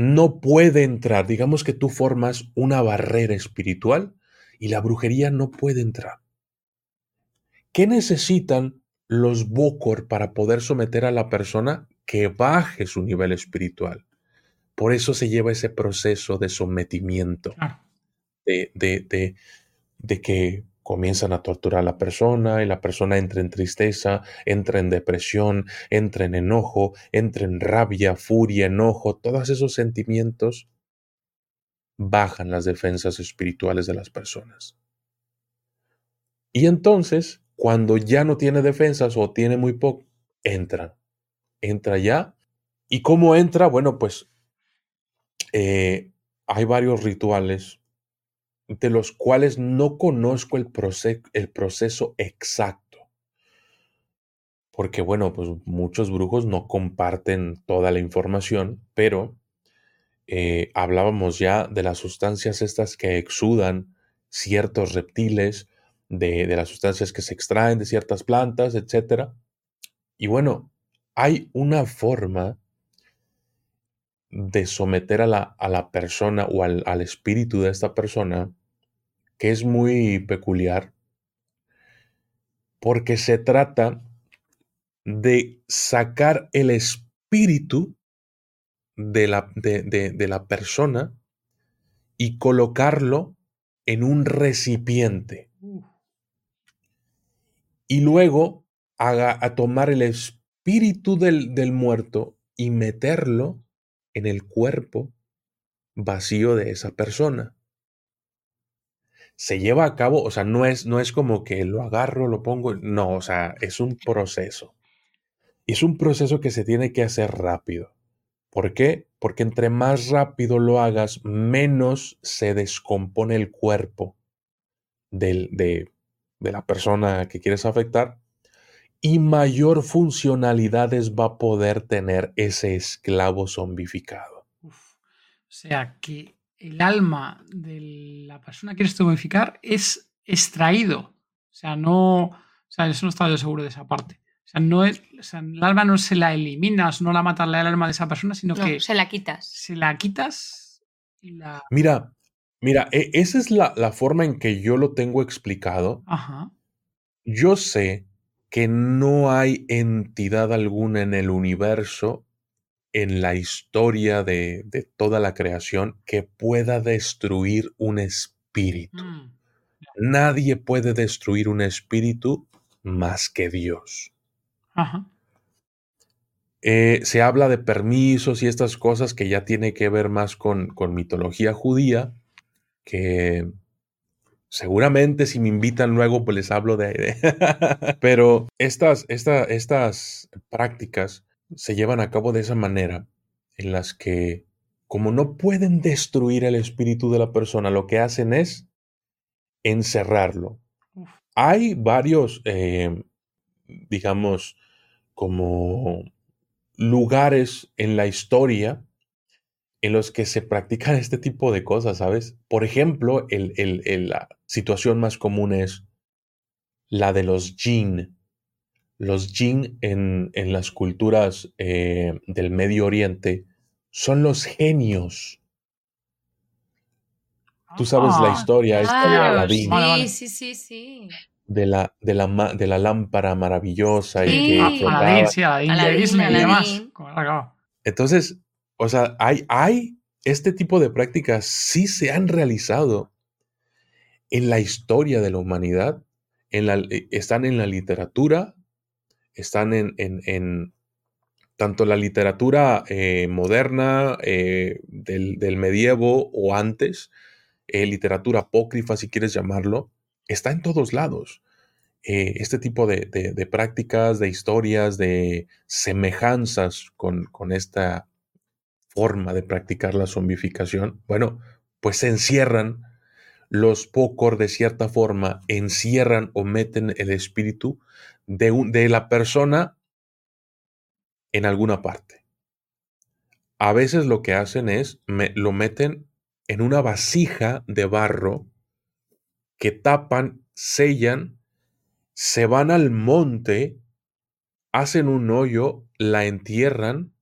no puede entrar, digamos que tú formas una barrera espiritual y la brujería no puede entrar. ¿Qué necesitan los Bokor para poder someter a la persona que baje su nivel espiritual? Por eso se lleva ese proceso de sometimiento, de, de, de que comienzan a torturar a la persona y la persona entra en tristeza, entra en depresión, entra en enojo, entra en rabia, furia, enojo, todos esos sentimientos bajan las defensas espirituales de las personas. Y entonces, cuando ya no tiene defensas o tiene muy poco, entra, entra ya. ¿Y cómo entra? Bueno, pues eh, hay varios rituales de los cuales no conozco el, el proceso exacto. Porque bueno, pues muchos brujos no comparten toda la información, pero eh, hablábamos ya de las sustancias estas que exudan ciertos reptiles, de, las sustancias que se extraen de ciertas plantas, etc. Y bueno, hay una forma de someter a la, a la persona o al, al, espíritu de esta persona que es muy peculiar porque se trata de sacar el espíritu de la, de, la persona y colocarlo en un recipiente. Y luego a tomar el espíritu del, del muerto y meterlo en el cuerpo vacío de esa persona se lleva a cabo, o sea, no es, no es como que lo agarro, lo pongo, no, o sea, es un proceso. Y es un proceso que se tiene que hacer rápido. ¿Por qué? Porque entre más rápido lo hagas, menos se descompone el cuerpo del, de, de la persona que quieres afectar y mayor funcionalidades va a poder tener ese esclavo zombificado. O sea que el alma de la persona que quieres zombificar es extraído. O sea, no. O sea, eso no estaba yo seguro de esa parte. O sea, no es, el alma no se la eliminas, no la matas el alma de esa persona, sino que. Se la quitas. Se la quitas y la. Mira, mira, e, esa es la, la forma en que yo lo tengo explicado. Ajá. Yo sé que no hay entidad alguna en el universo en la historia de, toda la creación que pueda destruir un espíritu. Mm, Nadie puede destruir un espíritu más que Dios. Eh, se habla de permisos y estas cosas que ya tiene que ver más con, con mitología judía, que seguramente si me invitan luego pues les hablo de... [laughs] Pero estas, estas prácticas se llevan a cabo de esa manera, en las que, como no pueden destruir el espíritu de la persona, lo que hacen es encerrarlo. Hay varios, eh, digamos, como lugares en la historia en los que se practican [laughs] este tipo de cosas, ¿sabes? Por ejemplo, la situación más común es la de los jinn, los jinn en, las culturas eh, del Medio Oriente son los genios. Tú sabes la ah, historia, esta de Aladín. Sí, sí, sí, De la, de la, de la lámpara maravillosa y que Aladín, sí, Aladín, y demás. Entonces, o sea, hay, hay este tipo de prácticas sí se han realizado en la historia de la humanidad, eh, están en la literatura, están en, tanto la literatura eh, moderna eh, del, medievo o antes, literatura apócrifa, si quieres llamarlo, está en todos lados. este tipo de, prácticas, de historias, de semejanzas con, con esta forma de practicar la zombificación, bueno, pues se encierran los pocos de cierta forma encierran o meten el espíritu de, de la persona en alguna parte. A veces lo que hacen es lo meten en una vasija de barro que tapan, sellan, se van al monte, hacen un hoyo, la entierran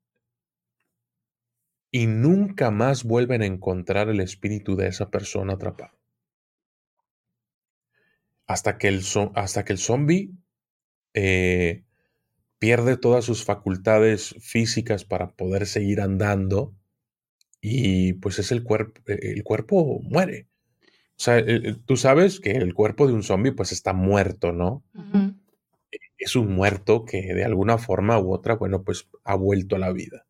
y nunca más vuelven a encontrar el espíritu de esa persona atrapada hasta que el, hasta que el zombie eh, pierde todas sus facultades físicas para poder seguir andando y pues es el cuerpo, e, el cuerpo muere. O sea, tú sabes que el cuerpo de un zombie pues está muerto, ¿no? Es un muerto que de alguna forma u otra, bueno, pues ha vuelto a la vida.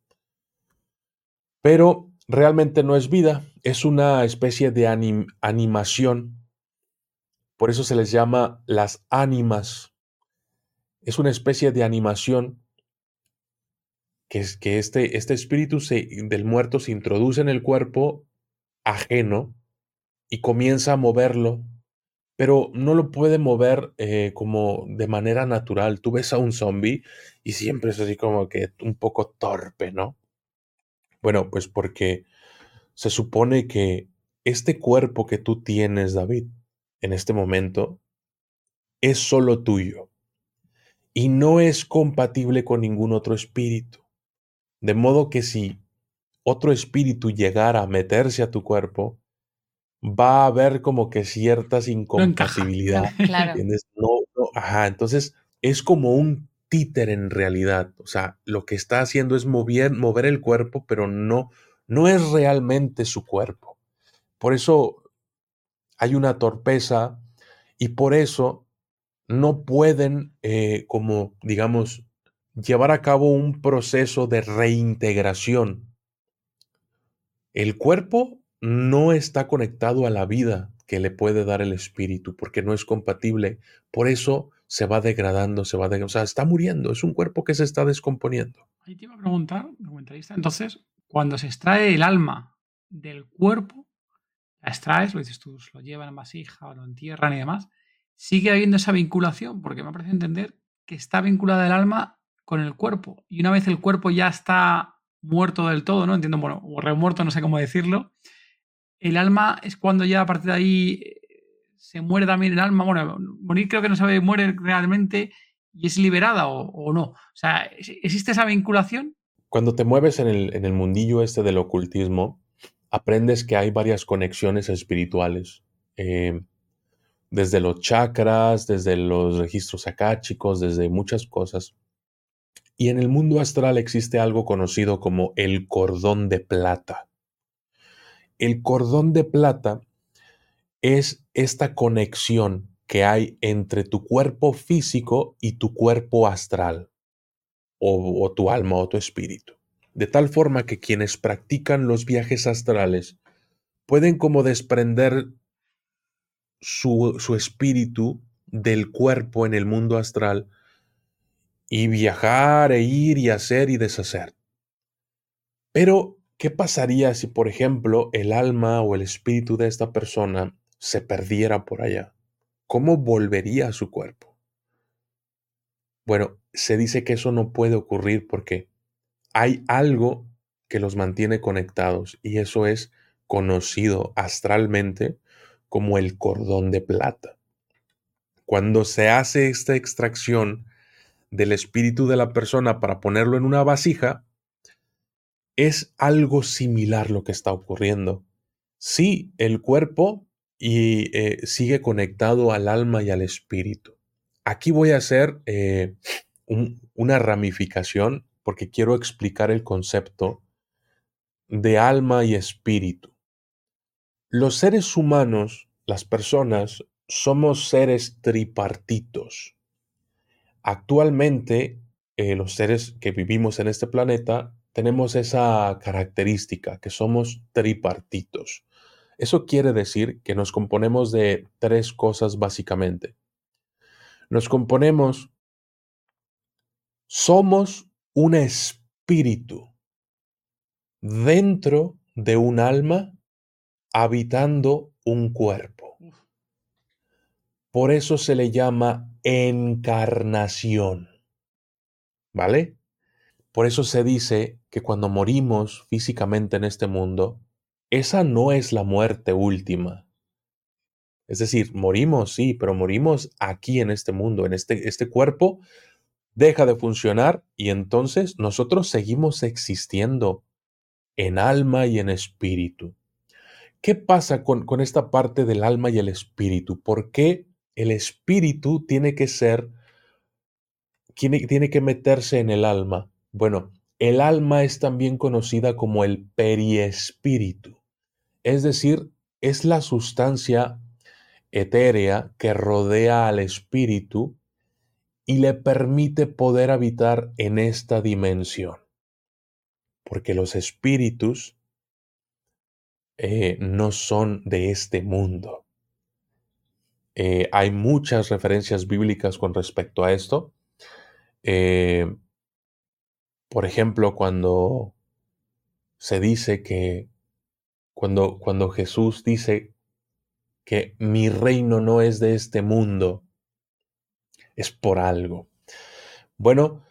Pero realmente no es vida, es una especie de animación por eso se les llama las ánimas. Es una especie de animación que es que este, este espíritu del muerto se introduce en el cuerpo ajeno y comienza a moverlo, pero no lo puede mover eh, como de manera natural. Tú ves a un zombie y siempre es así como que un poco torpe, ¿no? Bueno, pues porque se supone que este cuerpo que tú tienes, David, en este momento es solo tuyo y no es compatible con ningún otro espíritu. De modo que si otro espíritu llegara a meterse a tu cuerpo, va a haber como que ciertas [laughs] incompatibilidades. No, ajá, entonces es como un títer en realidad. O sea, lo que está haciendo es mover, mover el cuerpo, pero no, no es realmente su cuerpo. Por eso hay una torpeza y por eso no pueden, eh, como digamos, llevar a cabo un proceso de reintegración. El cuerpo no está conectado a la vida que le puede dar el espíritu porque no es compatible. Por eso se va degradando, se va degradando, o sea, está muriendo, es un cuerpo que se está descomponiendo. Ahí te iba a preguntar, entonces, cuando se extrae el alma del cuerpo, la extraes, lo dices tú, lo llevan en vasija o lo entierran y demás, sigue habiendo esa vinculación, porque me parece entender que está vinculada el alma con el cuerpo. Y una vez el cuerpo ya está muerto del todo, ¿no? Entiendo, bueno, o remuerto, no sé cómo decirlo. El alma es cuando ya a partir de ahí eh, se muere también el alma. Bueno, morir creo que no sabe, muere realmente y es liberada o, no. O sea, ¿existe esa vinculación? Cuando te mueves en el, en el mundillo este del ocultismo, aprendes que hay varias conexiones espirituales, eh, desde los chakras, desde los registros akáchicos, desde muchas cosas. Y en el mundo astral existe algo conocido como el cordón de plata. El cordón de plata es esta conexión que hay entre tu cuerpo físico y tu cuerpo astral, o tu alma o tu espíritu de tal forma que quienes practican los viajes astrales pueden como desprender su, su espíritu del cuerpo en el mundo astral y viajar e ir y hacer y deshacer. Pero, ¿qué pasaría si, por ejemplo, el alma o el espíritu de esta persona se perdiera por allá? ¿Cómo volvería a su cuerpo? Bueno, se dice que eso no puede ocurrir porque hay algo que los mantiene conectados y eso es conocido astralmente como el cordón de plata. Cuando se hace esta extracción del espíritu de la persona para ponerlo en una vasija, es algo similar lo que está ocurriendo. Sí, el cuerpo y, eh, sigue conectado al alma y al espíritu. Aquí voy a hacer eh, una ramificación porque quiero explicar el concepto de alma y espíritu. Los seres humanos las personas somos seres tripartitos. Actualmente, eh, los seres que vivimos en este planeta tenemos esa característica, que somos tripartitos. Eso quiere decir que nos componemos de tres cosas básicamente. Nos componemos, somos un espíritu dentro de un alma habitando un cuerpo. Por eso se le llama encarnación. ¿Vale? Por eso se dice que cuando morimos físicamente en este mundo, esa no es la muerte última. Es decir, morimos, sí, pero morimos aquí en este mundo, en este, este cuerpo deja de funcionar y entonces nosotros seguimos existiendo en alma y en espíritu. ¿Qué pasa con, con esta parte del alma y el espíritu? ¿Por qué el espíritu tiene que ser, tiene, tiene que meterse en el alma? Bueno, el alma es también conocida como el periespíritu, es decir, es la sustancia etérea que rodea al espíritu y le permite poder habitar en esta dimensión. Porque los espíritus eh, no son de este mundo. Eh, hay muchas referencias bíblicas con respecto a esto. Eh, por ejemplo, cuando se dice que, cuando, cuando Jesús dice que mi reino no es de este mundo, es por algo. Bueno,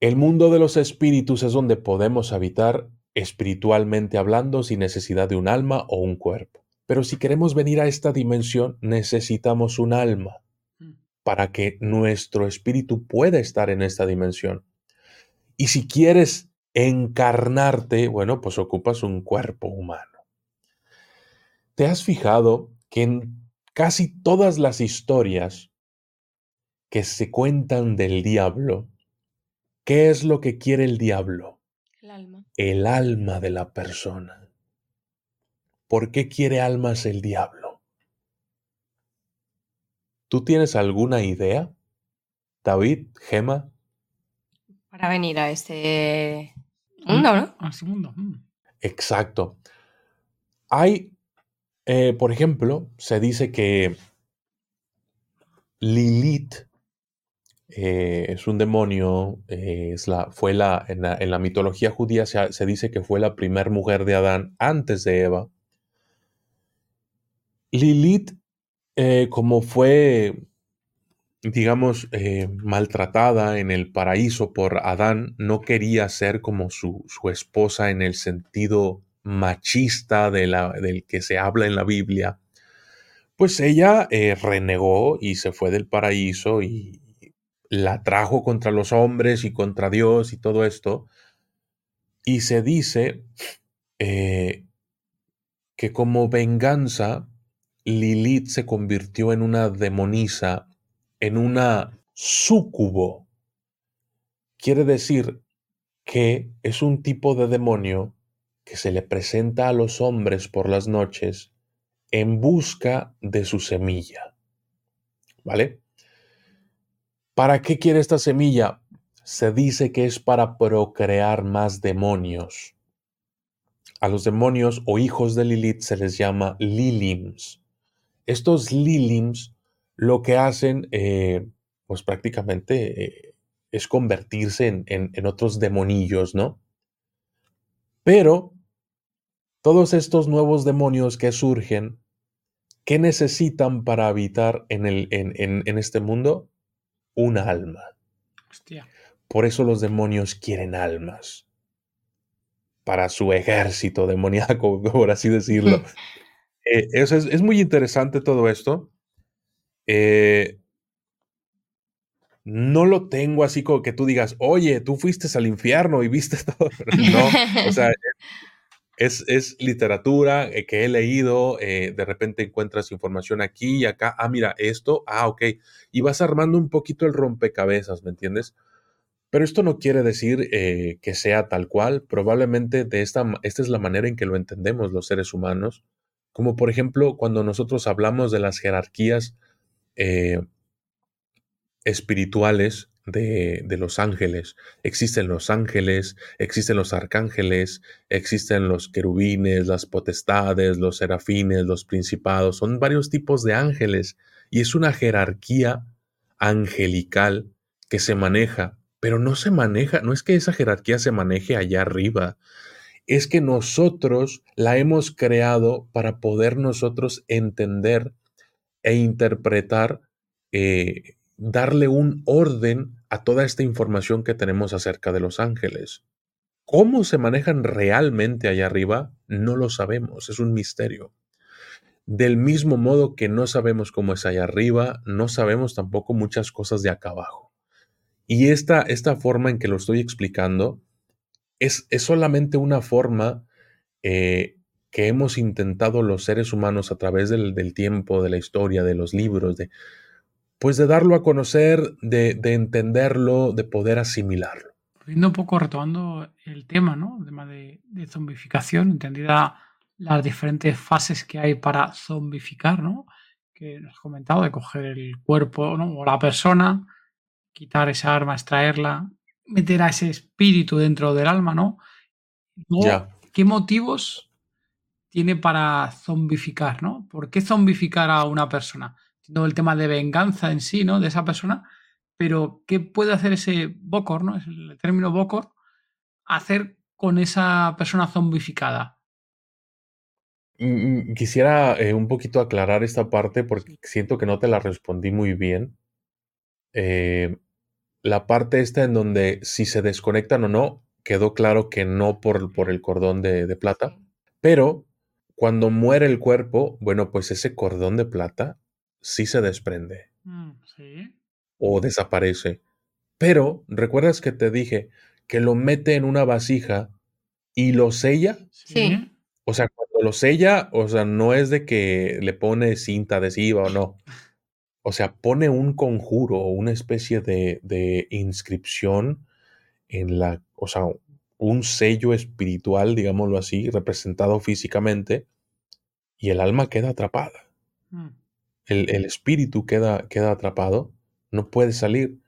el mundo de los espíritus es donde podemos habitar espiritualmente hablando sin necesidad de un alma o un cuerpo. Pero si queremos venir a esta dimensión, necesitamos un alma mm. para que nuestro espíritu pueda estar en esta dimensión. Y si quieres encarnarte, bueno, pues ocupas un cuerpo humano. ¿Te has fijado que en casi todas las historias que se cuentan del diablo, ¿qué es lo que quiere el diablo? El alma. El alma de la persona. ¿Por qué quiere almas el diablo? ¿Tú tienes alguna idea? David, Gema. Para venir a este mundo, ¿no? A este mundo. Mm. Exacto. Hay, eh, por ejemplo, se dice que Lilith eh, es un demonio, eh, es la, fue la en, la, mitología judía se, dice que fue la primera mujer de Adán antes de Eva. Lilith, como fue digamos, eh, maltratada en el paraíso por Adán, no quería ser como su, esposa en el sentido machista de la, del que se habla en la Biblia, pues ella eh, renegó y se fue del paraíso y la trajo contra los hombres y contra Dios y todo esto. Y se dice eh, que como venganza, Lilith se convirtió en una demonisa en una súcubo. Quiere decir que es un tipo de demonio que se le presenta a los hombres por las noches en busca de su semilla. ¿Vale? ¿Para qué quiere esta semilla? Se dice que es para procrear más demonios. A los demonios o hijos de Lilith se les llama Lilims. Estos Lilims lo que hacen, eh, pues prácticamente eh, es convertirse en, otros demonillos, ¿no? Pero todos estos nuevos demonios que surgen, ¿qué necesitan para habitar en, este mundo? Un alma. Por eso los demonios quieren almas. Para su ejército demoníaco, [laughs] por así decirlo. [laughs] Eh, es, muy interesante todo esto. Eh, no lo tengo así como que tú digas, oye, tú fuiste al infierno y viste [laughs] todo. no, o sea, es, es literatura eh, que he leído, eh, de repente encuentras información aquí y acá, ah, mira, esto, ah, ok, y vas armando un poquito el rompecabezas, ¿me entiendes? Pero esto no quiere decir que sea tal cual, probablemente de esta, esta es la manera en que lo entendemos los seres humanos, Como por ejemplo cuando nosotros hablamos de las jerarquías eh, espirituales de, los ángeles. Existen los ángeles, existen los arcángeles, existen los querubines, las potestades, los serafines, los principados. Son varios tipos de ángeles y es una jerarquía angelical que se maneja, pero no se maneja, no es que esa jerarquía se maneje allá arriba, es que nosotros la hemos creado para poder nosotros entender e interpretar, eh, darle un orden a toda esta información que tenemos acerca de los ángeles. ¿Cómo se manejan realmente allá arriba? No lo sabemos, es un misterio. Del mismo modo que no sabemos cómo es allá arriba, no sabemos tampoco muchas cosas de acá abajo. Y esta, esta forma en que lo estoy explicando es, solamente una forma eh, que hemos intentado los seres humanos a través del, tiempo, de la historia, de los libros, de, pues de darlo a conocer, de, entenderlo, de poder asimilarlo. Viendo un poco, retomando el tema, ¿no? El tema de, zombificación, entendida las diferentes fases que hay para zombificar, ¿no? Que nos has comentado, de coger el cuerpo o la persona, quitar esa arma, extraerla, meter a ese espíritu dentro del alma, ¿no? ¿Qué motivos tiene para zombificar, ¿no? ¿Por qué zombificar a una persona? Todo el tema de venganza en sí, ¿no? De esa persona, pero ¿qué puede hacer ese Bokor, ¿no? Es el término Bokor, hacer con esa persona zombificada. Mm, mm, quisiera eh, un poquito aclarar esta parte porque siento que no te la respondí muy bien. Eh, la parte esta en donde si se desconectan o no, quedó claro que no por, por el cordón de, plata, pero cuando muere el cuerpo, bueno, pues ese cordón de plata sí se desprende. Mm, o desaparece. Pero, ¿recuerdas que te dije que lo mete en una vasija y lo sella? Sí. O sea, cuando lo sella, o sea, no es de que le pone cinta adhesiva o no o sea, pone un conjuro, una especie de, inscripción en la, o sea, un sello espiritual, digámoslo así, representado físicamente, y el alma queda atrapada. Mm. El, espíritu queda, queda atrapado, no puede salir.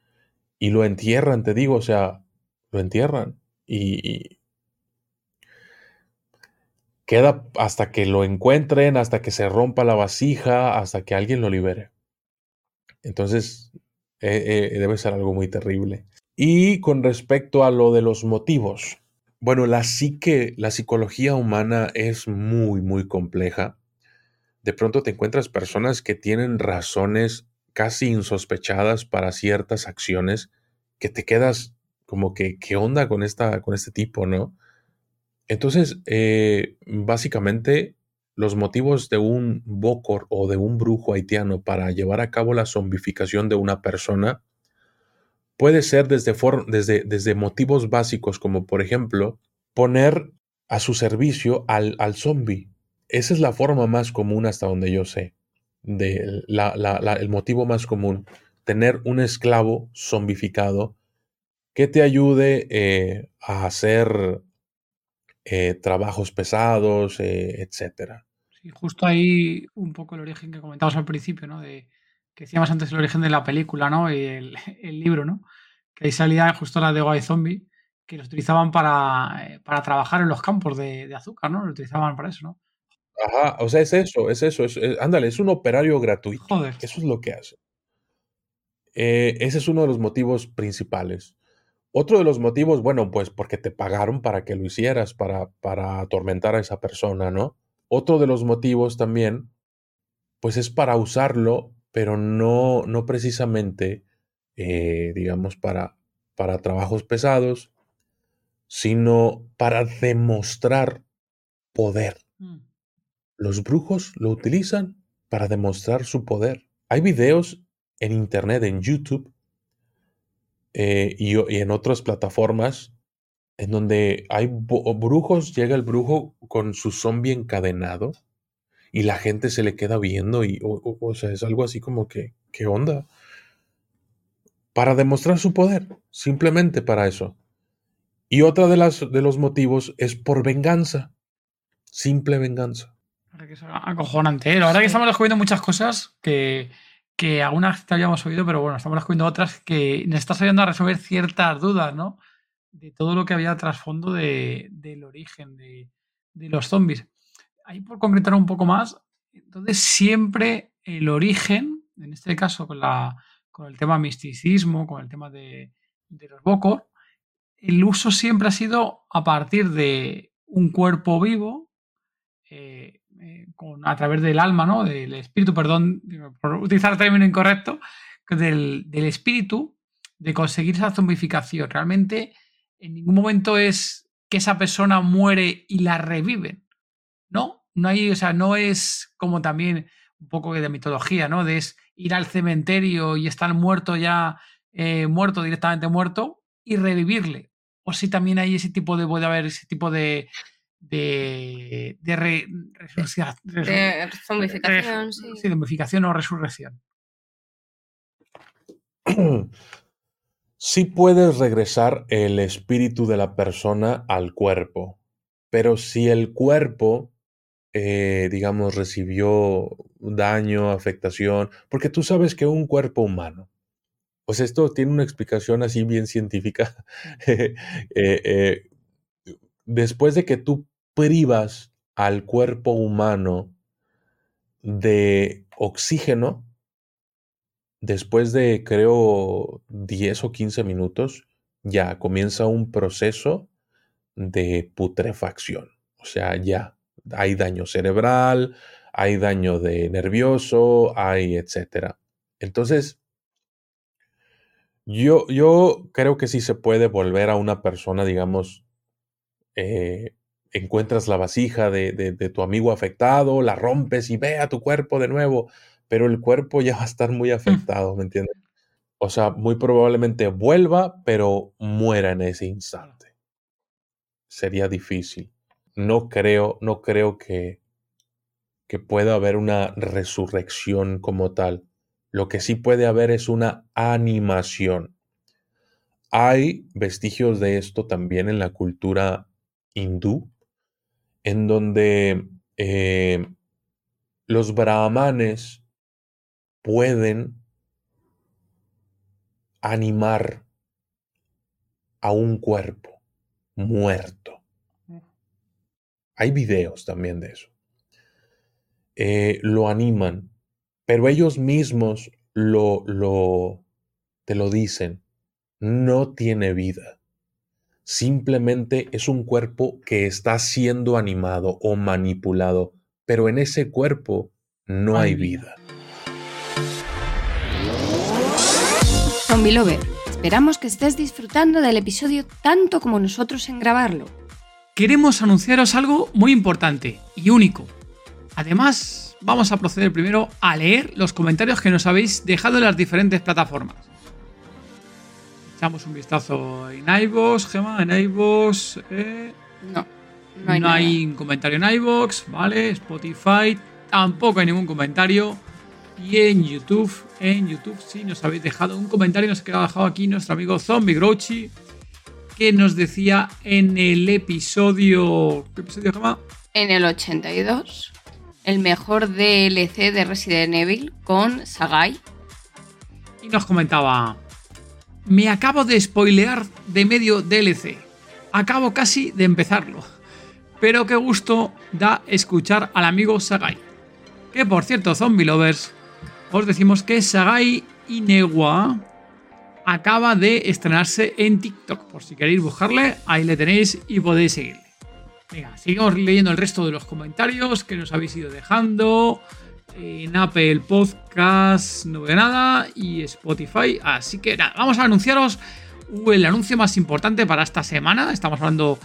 Y lo entierran, te digo, o sea, lo entierran. y, queda hasta que lo encuentren, hasta que se rompa la vasija, hasta que alguien lo libere. Entonces, eh, eh, debe ser algo muy terrible. Y con respecto a lo de los motivos, bueno, la psique, la psicología humana es muy, muy compleja. De pronto te encuentras personas que tienen razones casi insospechadas para ciertas acciones que te quedas como que, ¿qué onda con, esta, con este tipo, no? Entonces, eh, básicamente, los motivos de un bokor o de un brujo haitiano para llevar a cabo la zombificación de una persona puede ser desde, desde, desde motivos básicos como por ejemplo poner a su servicio al, al zombie. Esa es la forma más común hasta donde yo sé, de el motivo más común, tener un esclavo zombificado que te ayude eh, a hacer eh, trabajos pesados, eh, etcétera. Sí, justo ahí un poco el origen que comentabas al principio, ¿no? De, que decíamos antes el origen de la película, ¿no? Y el, [laughs] libro, ¿no? Que ahí salía justo la de White Zombie, que los utilizaban para, eh, para trabajar en los campos de, azúcar, ¿no? Lo utilizaban para eso, ¿no? Ajá, o sea, es eso, es eso. ándale, es un operario gratuito. Joder. Eso es lo que hace. ese es uno de los motivos principales. Otro de los motivos, bueno, pues porque te pagaron para que lo hicieras, para, para atormentar a esa persona, ¿no? Otro de los motivos también, pues es para usarlo, pero no, no precisamente, eh, digamos, para, para trabajos pesados, sino para demostrar poder. Mm. Los brujos lo utilizan para demostrar su poder. Hay videos en Internet, en YouTube, eh, y, en otras plataformas en donde hay brujos, llega el brujo con su zombie encadenado y la gente se le queda viendo y, o, sea, es algo así como que, ¿qué onda? Para demostrar su poder, simplemente para eso. Y otra de, las, de los motivos es por venganza, simple venganza. Que es acojonante. ¿eh? La verdad que estamos descubriendo muchas cosas que, que algunas te habíamos oído, pero bueno, estamos descubriendo otras que nos estás ayudando a resolver ciertas dudas, ¿no? De todo lo que había trasfondo de, del origen de, de los zombies. Ahí por concretar un poco más, entonces siempre el origen, en este caso con, la, con el tema misticismo, con el tema de, de los Bokor, el uso siempre ha sido a partir de un cuerpo vivo, eh, eh, con, a través del alma, ¿no? Del espíritu, perdón, por utilizar el término incorrecto, del, del espíritu, de conseguir esa zombificación. Realmente en ningún momento es que esa persona muere y la reviven. No, no hay, o sea, no es como también un poco de mitología, ¿no? De ir al cementerio y estar muerto ya, eh, muerto, directamente muerto, y revivirle. O si también hay ese tipo de, puede haber ese tipo de, de, de, re, de zombificación, sí. sí. zombificación o resurrección. Sí puedes regresar el espíritu de la persona al cuerpo, pero si el cuerpo eh, digamos, recibió daño, afectación, porque tú sabes que un cuerpo humano, pues esto tiene una explicación así bien científica. [laughs] eh, eh, después de que tú privas al cuerpo humano de oxígeno, después de creo 10 o 15 minutos, ya comienza un proceso de putrefacción. O sea, ya hay daño cerebral, hay daño de nervioso, hay etcétera. Entonces, yo, yo creo que sí se puede volver a una persona, digamos, eh, encuentras la vasija de, de, tu amigo afectado, la rompes y ve a tu cuerpo de nuevo, pero el cuerpo ya va a estar muy mm. afectado, ¿me entiendes? O sea, muy probablemente vuelva, pero muera en ese instante. Sería difícil no creo, no creo que, que pueda haber una resurrección como tal. Lo que sí puede haber es una animación. Hay vestigios de esto también en la cultura hindú, en donde eh, los brahmanes pueden animar a un cuerpo muerto. Hay videos también de eso. Eh, lo animan, pero ellos mismos lo, lo, te lo dicen. No tiene vida. Simplemente es un cuerpo que está siendo animado o manipulado, pero en ese cuerpo no hay vida. Zombie Lover, esperamos que estés disfrutando del episodio tanto como nosotros en grabarlo queremos anunciaros algo muy importante y único. Además, vamos a proceder primero a leer los comentarios que nos habéis dejado en las diferentes plataformas. Echamos un vistazo en iVoox, Gema, en iVoox. Eh, no, no hay, no hay un comentario en iVoox, ¿vale? Spotify, tampoco hay ningún comentario. Y en YouTube, en YouTube sí nos habéis dejado un comentario, nos ha dejado aquí nuestro amigo Zombie Grouchy que nos decía en el episodio. ¿Qué episodio llama? En el 82. El mejor DLC de Resident Evil con Sagai. Y nos comentaba. Me acabo de spoilear de medio DLC. Acabo casi de empezarlo. Pero qué gusto da escuchar al amigo Sagai. Que por cierto, zombie lovers, os decimos que Sagai Inewa acaba de estrenarse en TikTok. Por si queréis buscarle, ahí le tenéis y podéis seguirle. Venga, seguimos leyendo el resto de los comentarios que nos habéis ido dejando. En Apple Podcast no veo nada y Spotify. Así que nada, vamos a anunciaros el anuncio más importante para esta semana. Estamos hablando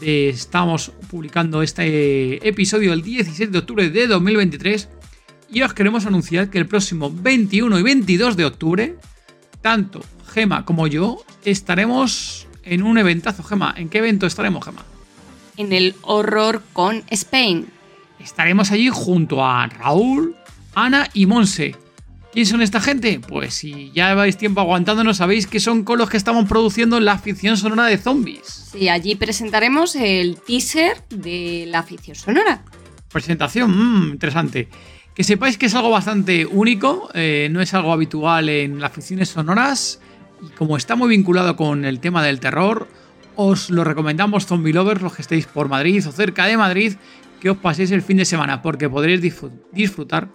de. Estamos publicando este episodio el 17 de octubre de 2023. Y os queremos anunciar que el próximo 21 y 22 de octubre, tanto Gema como yo estaremos en un eventazo, Gema. ¿En qué evento estaremos, Gema? En el Horror con Spain. Estaremos allí junto a Raúl, Ana y Monse. ¿Quién son esta gente? Pues si ya lleváis tiempo aguantándonos, sabéis que son con los que estamos produciendo la ficción sonora de zombies. Sí, allí presentaremos el teaser de la ficción sonora. Presentación, mmm, interesante. Que sepáis que es algo bastante único, eh, no es algo habitual en las ficciones sonoras y como está muy vinculado con el tema del terror, os lo recomendamos Zombie Lovers, los que estéis por Madrid o cerca de Madrid, que os paséis el fin de semana porque podréis disfrutar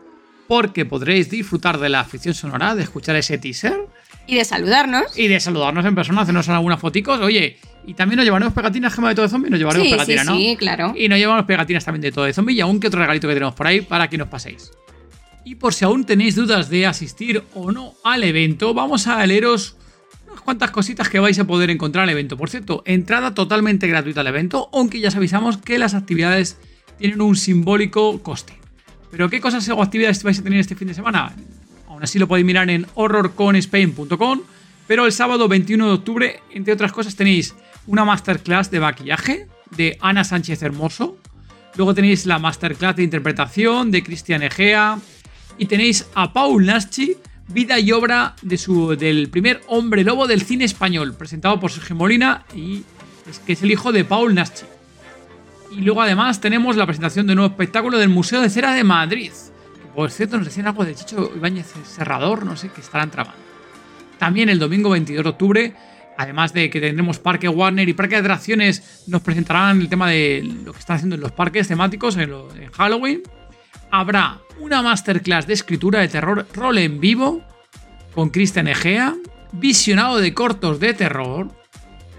porque podréis disfrutar de la ficción sonora, de escuchar ese teaser. Y de saludarnos. Y de saludarnos en persona, hacernos algunas foticos. Oye, y también nos llevaremos pegatinas, gema de todo de zombie, nos llevaremos pegatinas, ¿no? Sí, claro. Y nos llevamos pegatinas también de todo de zombie y aún que otro regalito que tenemos por ahí para que nos paséis. Y por si aún tenéis dudas de asistir o no al evento, vamos a leeros unas cuantas cositas que vais a poder encontrar al evento. Por cierto, entrada totalmente gratuita al evento, aunque ya os avisamos que las actividades tienen un simbólico coste. Pero ¿qué cosas o actividades vais a tener este fin de semana? Aún así lo podéis mirar en horrorconspain.com. Pero el sábado 21 de octubre, entre otras cosas, tenéis una masterclass de maquillaje de Ana Sánchez Hermoso. Luego tenéis la masterclass de interpretación de Cristian Egea. Y tenéis a Paul Naschi, vida y obra de su, del primer hombre lobo del cine español, presentado por Sergio Molina y que es el hijo de Paul Naschi. Y luego además tenemos la presentación de un nuevo espectáculo del Museo de Cera de Madrid. Que por cierto nos decían algo de Chicho Ibáñez Serrador, no sé, que estarán tramando. También el domingo 22 de octubre, además de que tendremos Parque Warner y Parque de Atracciones, nos presentarán el tema de lo que están haciendo en los parques temáticos en, en Halloween. Habrá una masterclass de escritura de terror rol en vivo con Cristian Egea, visionado de cortos de terror.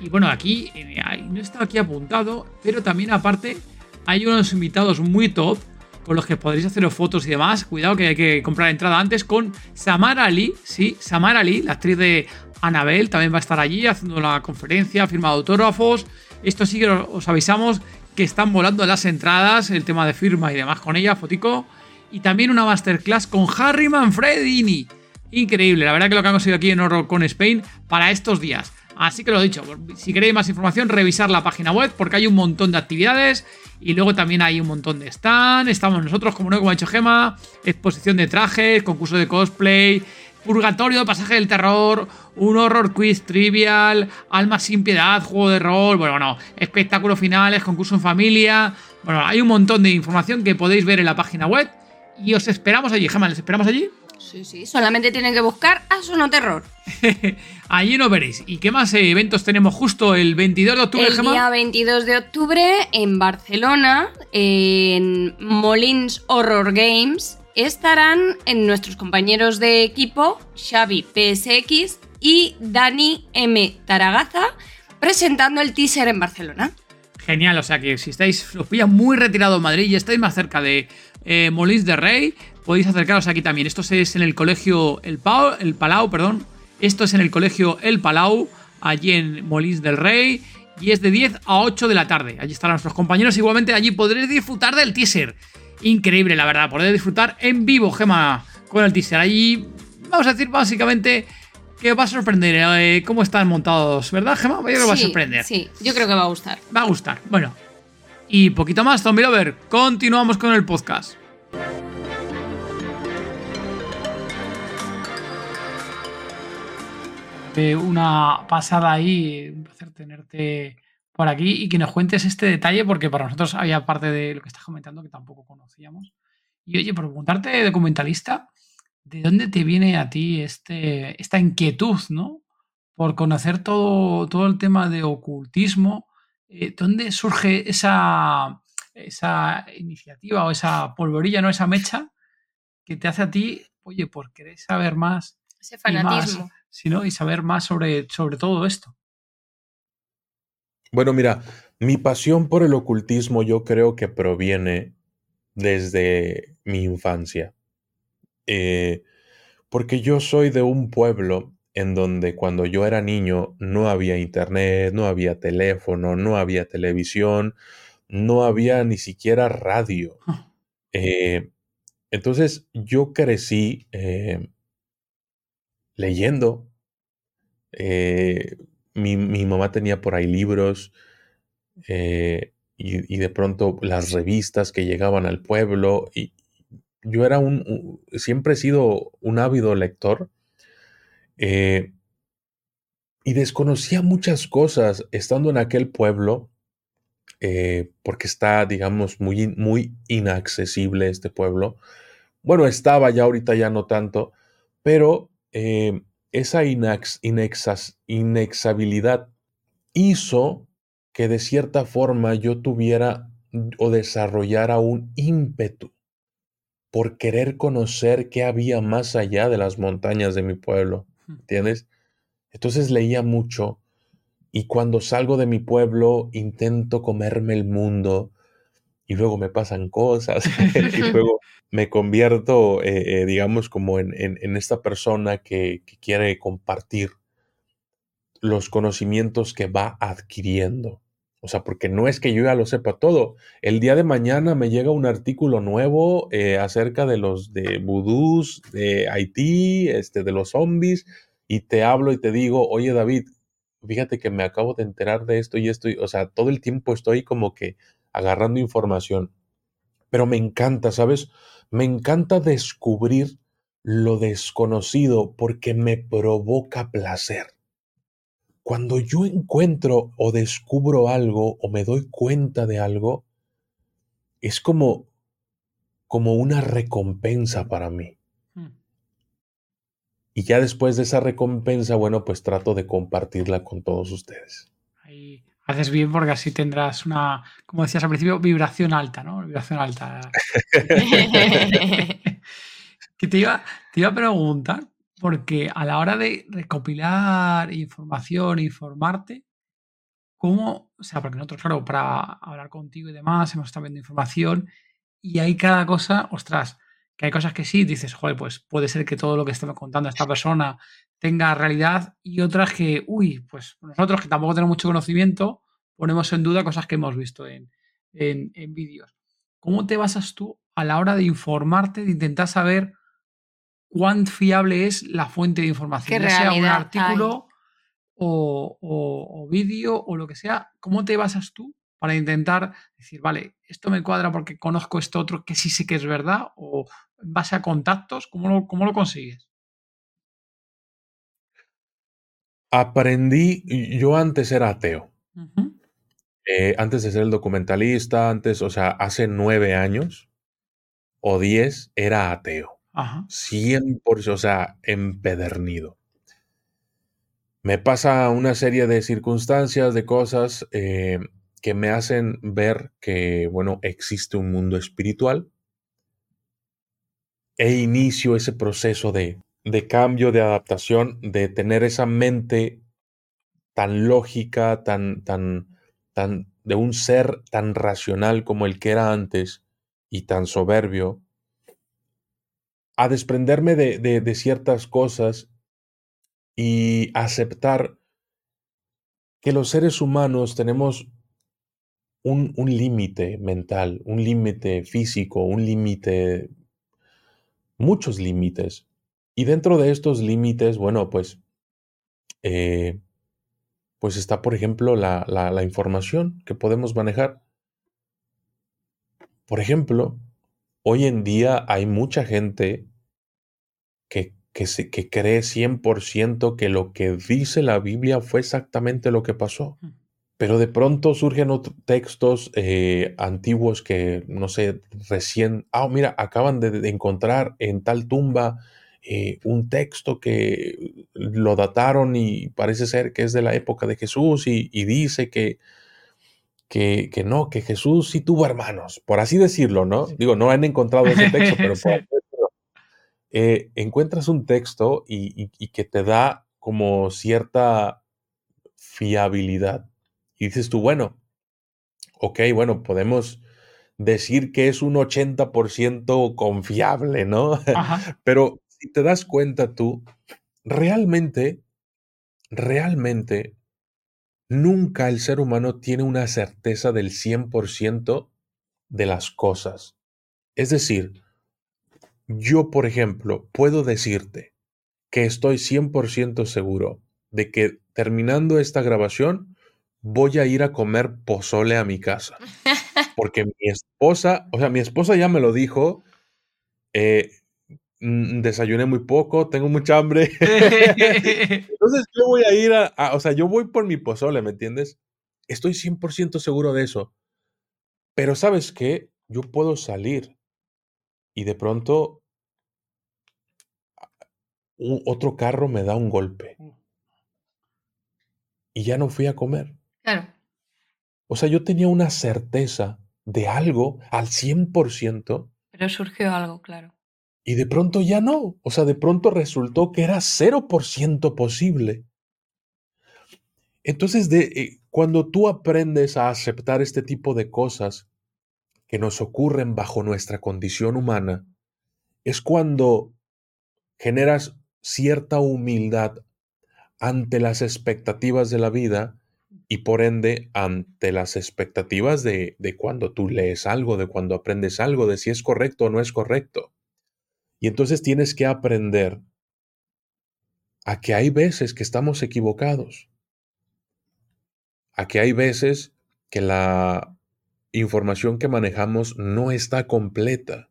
Y bueno, aquí eh, no está aquí apuntado, pero también aparte hay unos invitados muy top con los que podréis haceros fotos y demás. Cuidado que hay que comprar entrada antes con Samara Ali, sí, Samara Ali, la actriz de Annabelle, también va a estar allí haciendo la conferencia, firma autógrafos. Esto sí que os avisamos que están volando las entradas, el tema de firma y demás con ella, fotico. Y también una masterclass con Harry Manfredini. Increíble, la verdad que lo que han conseguido aquí en Horror con Spain para estos días. Así que lo he dicho, si queréis más información, revisar la página web porque hay un montón de actividades y luego también hay un montón de stand. Estamos nosotros, como no, como ha dicho Gema, exposición de trajes, concurso de cosplay, purgatorio, pasaje del terror, un horror quiz trivial, alma sin piedad, juego de rol, bueno, bueno, espectáculos finales, concurso en familia. Bueno, hay un montón de información que podéis ver en la página web y os esperamos allí. Gema, ¿les esperamos allí? Sí, sí, solamente tienen que buscar Asuno Terror. [laughs] Allí no veréis. ¿Y qué más eventos tenemos justo el 22 de octubre, El día 22 de octubre en Barcelona, en Molins Horror Games, estarán en nuestros compañeros de equipo, Xavi PSX y Dani M. Taragaza, presentando el teaser en Barcelona. Genial, o sea que si estáis, os pilla muy retirado en Madrid y estáis más cerca de eh, Molins de Rey, podéis acercaros aquí también. Esto es en el colegio El, Pau, el Palau, perdón. Esto es en el colegio El Palau, allí en Molins del Rey. Y es de 10 a 8 de la tarde. Allí estarán nuestros compañeros. Igualmente allí podréis disfrutar del teaser. Increíble, la verdad. Podréis disfrutar en vivo, Gema, con el teaser. Allí, vamos a decir básicamente que os va a sorprender eh, cómo están montados, ¿verdad, Gema? Yo creo que va a sorprender. Sí, yo creo que va a gustar. Va a gustar. Bueno. Y poquito más, Zombie Lover. Continuamos con el podcast. Una pasada ahí, un placer tenerte por aquí y que nos cuentes este detalle porque para nosotros había parte de lo que estás comentando que tampoco conocíamos. Y oye, por preguntarte, documentalista, ¿de dónde te viene a ti este, esta inquietud, ¿no? Por conocer todo, todo el tema de ocultismo. Eh, ¿Dónde surge esa, esa iniciativa o esa polvorilla, no esa mecha que te hace a ti, oye, por querer saber más? Ese fanatismo sino y saber más sobre, sobre todo esto. Bueno, mira, mi pasión por el ocultismo yo creo que proviene desde mi infancia. Eh, porque yo soy de un pueblo en donde cuando yo era niño no había internet, no había teléfono, no había televisión, no había ni siquiera radio. Ah. Eh, entonces yo crecí eh, leyendo. Eh, mi, mamá tenía por ahí libros eh, y, de pronto las revistas que llegaban al pueblo. Y yo era un, siempre he sido un ávido lector eh, y desconocía muchas cosas estando en aquel pueblo porque está, digamos, muy, muy inaccesible este pueblo. Bueno, estaba ya ahorita ya no tanto, pero eh, esa inex, inexabilidad hizo que de cierta forma yo tuviera o desarrollara un ímpetu por querer conocer qué había más allá de las montañas de mi pueblo, ¿entiendes? Entonces leía mucho y cuando salgo de mi pueblo intento comerme el mundo y luego me pasan cosas [laughs] y luego me convierto, eh, eh, digamos, como en, esta persona que, que quiere compartir los conocimientos que va adquiriendo. O sea, porque no es que yo ya lo sepa todo. El día de mañana me llega un artículo nuevo eh, acerca de los de vudús, de Haití, este, de los zombies, y te hablo y te digo, oye David, fíjate que me acabo de enterar de esto y esto. o sea, todo el tiempo estoy como que agarrando información. Pero me encanta, ¿sabes? Me encanta descubrir lo desconocido porque me provoca placer. Cuando yo encuentro o descubro algo o me doy cuenta de algo, es como, como una recompensa para mí. Hmm. Y ya después de esa recompensa, bueno, pues trato de compartirla con todos ustedes. Haces bien porque así tendrás una, como decías al principio, vibración alta, ¿no? Vibración alta. [laughs] que te iba, te iba a preguntar, porque a la hora de recopilar información, informarte, ¿cómo? O sea, porque nosotros, claro, para hablar contigo y demás, hemos estado viendo información y hay cada cosa, ostras, que hay cosas que sí, dices, joder, pues puede ser que todo lo que está contando esta persona tenga realidad y otras que, uy, pues nosotros que tampoco tenemos mucho conocimiento, ponemos en duda cosas que hemos visto en, en vídeos. ¿Cómo te basas tú a la hora de informarte, de intentar saber cuán fiable es la fuente de información, ya sea un artículo o, vídeo o lo que sea, ¿cómo te basas tú para intentar decir, vale, esto me cuadra porque conozco esto otro que sí sé que es verdad o en base a contactos, ¿cómo lo, cómo lo consigues? Aprendí, yo antes era ateo. Eh, antes de ser el documentalista, antes, o sea, hace nueve años o diez, era ateo. Ajá. 100%, o sea, empedernido. Me pasa una serie de circunstancias, de cosas eh, que me hacen ver que, bueno, existe un mundo espiritual. E inicio ese proceso de, de cambio, de adaptación, de tener esa mente tan lógica, tan, tan, tan, de un ser tan racional como el que era antes y tan soberbio, a desprenderme de, ciertas cosas y aceptar que los seres humanos tenemos un, límite mental, un límite físico, un límite, muchos límites. Y dentro de estos límites, bueno, pues, eh, pues está, por ejemplo, la, la información que podemos manejar. Por ejemplo, hoy en día hay mucha gente que, que, se, que cree 100% que lo que dice la Biblia fue exactamente lo que pasó. Mm. Pero de pronto surgen otros textos eh, antiguos que, no sé, recién, ah, mira, acaban de, encontrar en tal tumba eh, un texto que lo dataron y parece ser que es de la época de Jesús y, dice que, que, no, que Jesús sí tuvo hermanos, por así decirlo, ¿no? Digo, no han encontrado ese texto, pero [laughs] eh, encuentras un texto y, que te da como cierta fiabilidad. Y dices tú, bueno, ok, bueno, podemos decir que es un 80% confiable, ¿no? [laughs] Pero si te das cuenta tú, realmente, realmente, nunca el ser humano tiene una certeza del 100% de las cosas. Es decir, yo, por ejemplo, puedo decirte que estoy 100% seguro de que terminando esta grabación voy a ir a comer pozole a mi casa. [laughs] Porque mi esposa, o sea, mi esposa ya me lo dijo, eh, desayuné muy poco, tengo mucha hambre. [laughs] [laughs] Entonces yo voy a ir a, o sea, yo voy por mi pozole, ¿me entiendes? Estoy 100% seguro de eso. Pero sabes qué, yo puedo salir y de pronto otro carro me da un golpe. Mm. Y ya no fui a comer. Claro. O sea, yo tenía una certeza de algo al 100%. Pero surgió algo, claro. Y de pronto ya no. O sea, de pronto resultó que era 0% posible. Entonces, de, eh, cuando tú aprendes a aceptar este tipo de cosas que nos ocurren bajo nuestra condición humana, es cuando generas cierta humildad ante las expectativas de la vida y por ende ante las expectativas de, de, cuando tú lees algo, de cuando aprendes algo, de si es correcto o no es correcto. Y entonces tienes que aprender a que hay veces que estamos equivocados, a que hay veces que la información que manejamos no está completa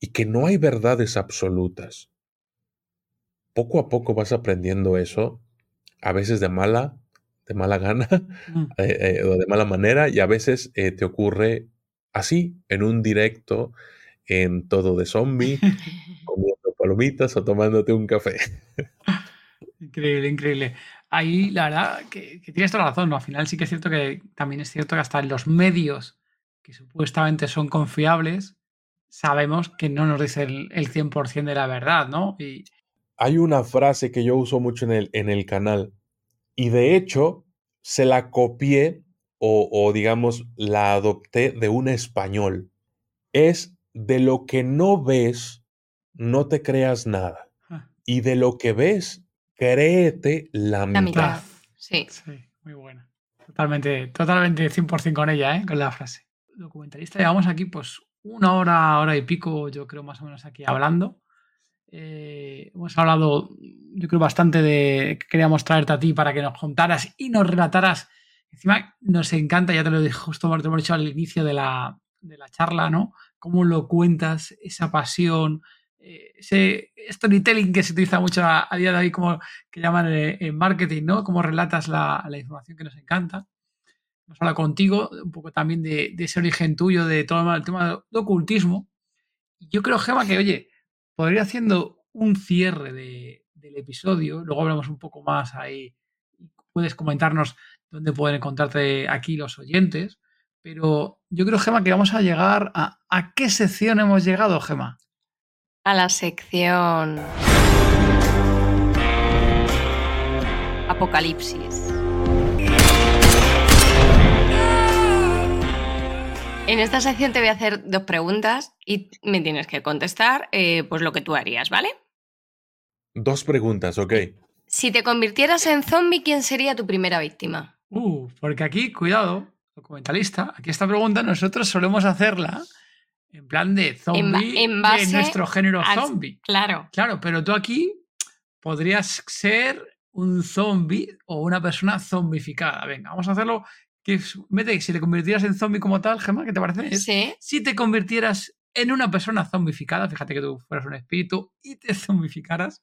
y que no hay verdades absolutas poco a poco vas aprendiendo eso, a veces de mala, de mala gana mm. [laughs] eh, eh, o de mala manera, y a veces eh, te ocurre así, en un directo, en todo de zombie, [laughs] comiendo palomitas o tomándote un café. increíble, increíble. Ahí, la verdad, que, tienes toda la razón, ¿no? Al final sí que es cierto que también es cierto que hasta en los medios que supuestamente son confiables, sabemos que no nos dicen el, el 100% de la verdad, ¿no? Y, hay una frase que yo uso mucho en el, en el canal y de hecho se la copié o, digamos la adopté de un español. Es de lo que no ves, no te creas nada. Ah. Y de lo que ves, créete la, mitad. Sí. Sí, muy buena. Totalmente, totalmente 100% con ella, ¿eh? con la frase. Documentalista, llevamos aquí pues una hora, hora y pico, yo creo más o menos aquí hablando. Eh, hemos hablado, yo creo, bastante de que queríamos traerte a ti para que nos contaras y nos relataras. Encima nos encanta, ya te lo dije justo, te lo hemos dicho al inicio de la, de la charla, ¿no? Cómo lo cuentas, esa pasión, eh, ese storytelling que se utiliza mucho a, día de hoy, como que llaman en marketing, ¿no? Cómo relatas la, la, información que nos encanta. Nos habla contigo un poco también de, de ese origen tuyo, de todo el tema del ocultismo. Yo creo, Gema, que, oye, podría haciendo un cierre del episodio, luego hablamos un poco más ahí, puedes comentarnos dónde pueden encontrarte aquí los oyentes, pero yo creo, Gema, que vamos a llegar a... ¿A qué sección hemos llegado, Gema? A la sección... Apocalipsis. En esta sección te voy a hacer dos preguntas y me tienes que contestar eh, pues lo que tú harías, ¿vale? Dos preguntas, ok. Si te convirtieras en zombie, ¿quién sería tu primera víctima? Uh, porque aquí, cuidado, documentalista, aquí esta pregunta nosotros solemos hacerla en plan de zombie en, nuestro género zombie. Claro. Claro, pero tú aquí podrías ser un zombie o una persona zombificada. Venga, vamos a hacerlo que mete, si te convirtieras en zombie como tal, Gemma, ¿qué te parece? Sí. Si te convirtieras en una persona zombificada, fíjate que tú fueras un espíritu y te zombificaras,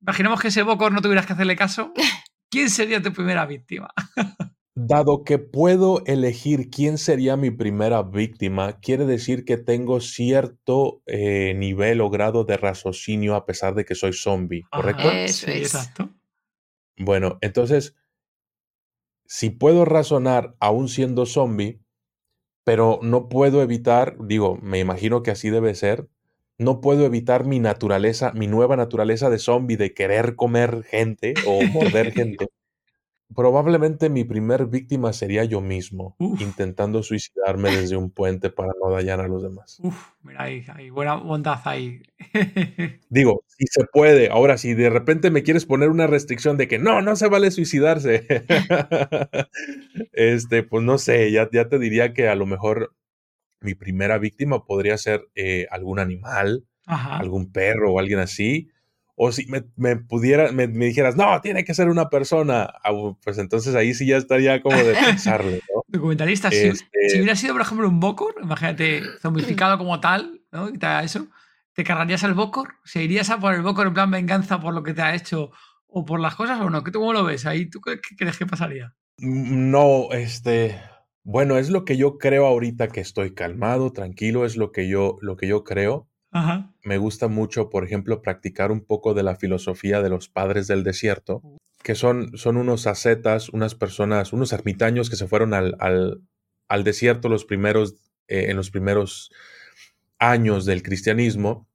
imaginemos que ese Bocor no tuvieras que hacerle caso, [laughs] ¿quién sería tu primera víctima? [laughs] Dado que puedo elegir quién sería mi primera víctima, quiere decir que tengo cierto eh, nivel o grado de raciocinio a pesar de que soy zombie, ¿correcto? Eso sí, exacto. Bueno, entonces si puedo razonar aún siendo zombie, pero no puedo evitar, digo, me imagino que así debe ser, no puedo evitar mi naturaleza, mi nueva naturaleza de zombie, de querer comer gente o morder [laughs] gente. Probablemente mi primer víctima sería yo mismo, intentando suicidarme desde un puente para no dañar a los demás. Uf, mira, ahí, hay buena bondad ahí. [laughs] Digo, si se puede. Ahora, si de repente me quieres poner una restricción de que no, no se vale suicidarse, [laughs] este, pues no sé, ya, ya te diría que a lo mejor mi primera víctima podría ser eh, algún animal, algún perro o alguien así o si me, pudiera, me, dijeras, no, tiene que ser una persona, ah, pues entonces ahí sí ya estaría como de pensarlo, ¿no? [laughs] Documentalista, si, este hubiera sido, por ejemplo, un Bokor, imagínate, zombificado como tal, ¿no? Y te eso, ¿te cargarías al Bokor? ¿Se irías a por el Bokor en plan venganza por lo que te ha hecho o por las cosas o no? ¿Cómo lo ves? Ahí tú qué crees que pasaría? Mm, no, este, Bueno, es lo que yo creo ahorita que estoy calmado, tranquilo, es lo que yo, lo que yo creo. Me gusta mucho, por ejemplo, practicar un poco de la filosofía de los padres del desierto, que son, son unos ascetas, unas personas, unos ermitaños que se fueron al, al, desierto los primeros, eh, en los primeros años del cristianismo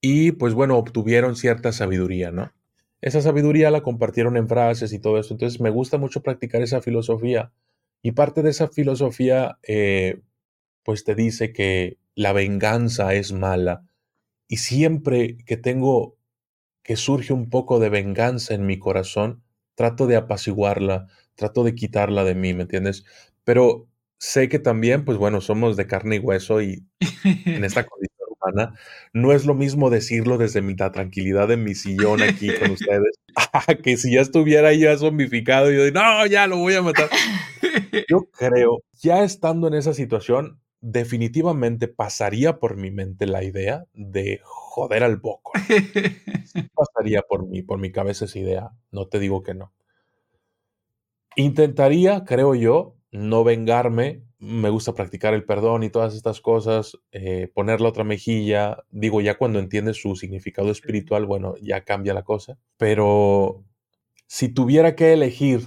y pues bueno, obtuvieron cierta sabiduría, ¿no? Esa sabiduría la compartieron en frases y todo eso, entonces me gusta mucho practicar esa filosofía y parte de esa filosofía eh, pues te dice que la venganza es mala. Y siempre que tengo que surge un poco de venganza en mi corazón, trato de apaciguarla, trato de quitarla de mí, ¿me entiendes? Pero sé que también, pues bueno, somos de carne y hueso y en esta [laughs] condición humana, no es lo mismo decirlo desde mi, la tranquilidad de mi sillón aquí con ustedes, [laughs] [laughs] que si ya estuviera ya zombificado y yo digo, no, ya lo voy a matar. Yo creo, ya estando en esa situación, definitivamente pasaría por mi mente la idea de joder al Boco. [laughs] pasaría por mí, por mi cabeza esa idea. No te digo que no. Intentaría, creo yo, no vengarme. Me gusta practicar el perdón y todas estas cosas, eh, poner la otra mejilla. Digo, ya cuando entiendes su significado espiritual, bueno, ya cambia la cosa. Pero si tuviera que elegir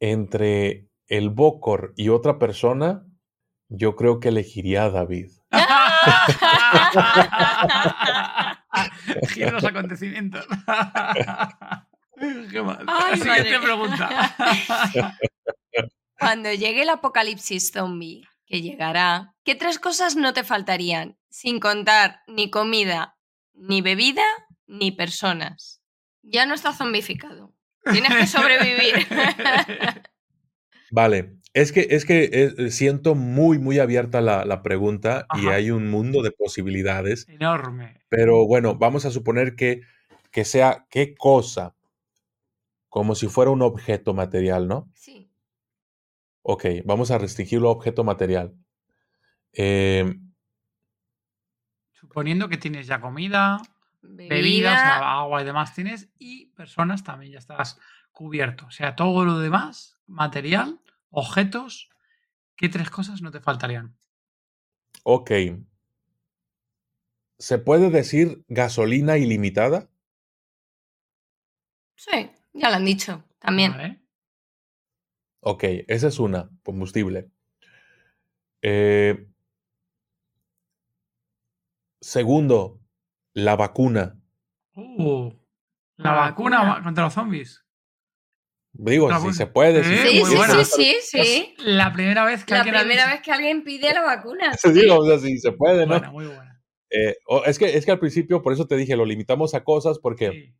entre el Bocor y otra persona, yo creo que elegiría a David. [laughs] [laughs] Giro los acontecimientos. [laughs] ¿Qué más? Siguiente pregunta. Cuando llegue el apocalipsis zombie, que llegará, ¿qué tres cosas no te faltarían? Sin contar ni comida, ni bebida, ni personas. Ya no está zombificado. Tienes que sobrevivir. Vale, es que, es que eh, siento muy, muy abierta la, pregunta y hay un mundo de posibilidades. Enorme. Pero bueno, vamos a suponer que, que sea qué cosa, como si fuera un objeto material, ¿no? Sí. Ok, vamos a restringirlo a objeto material. Em, Suponiendo que tienes ya comida, bebidas, agua y demás tienes, y personas también ya estás cubierto. O sea, todo lo demás material, objetos, ¿qué tres cosas no te faltarían? Ok. ¿Se puede decir gasolina ilimitada? Sí, ya lo han dicho, también. Ok, esa es una, combustible. Eh, segundo, la vacuna. Uh, la, vacuna contra los zombies. Digo, si se puede. Sí, sí, sí, sí, sí, La primera vez que la alguien. primera vez que alguien pide la vacuna. [laughs] Digo, o sea, si se puede, ¿no? Buena, muy buena. Eh, es, que, es que al principio, por eso te dije, lo limitamos a cosas porque.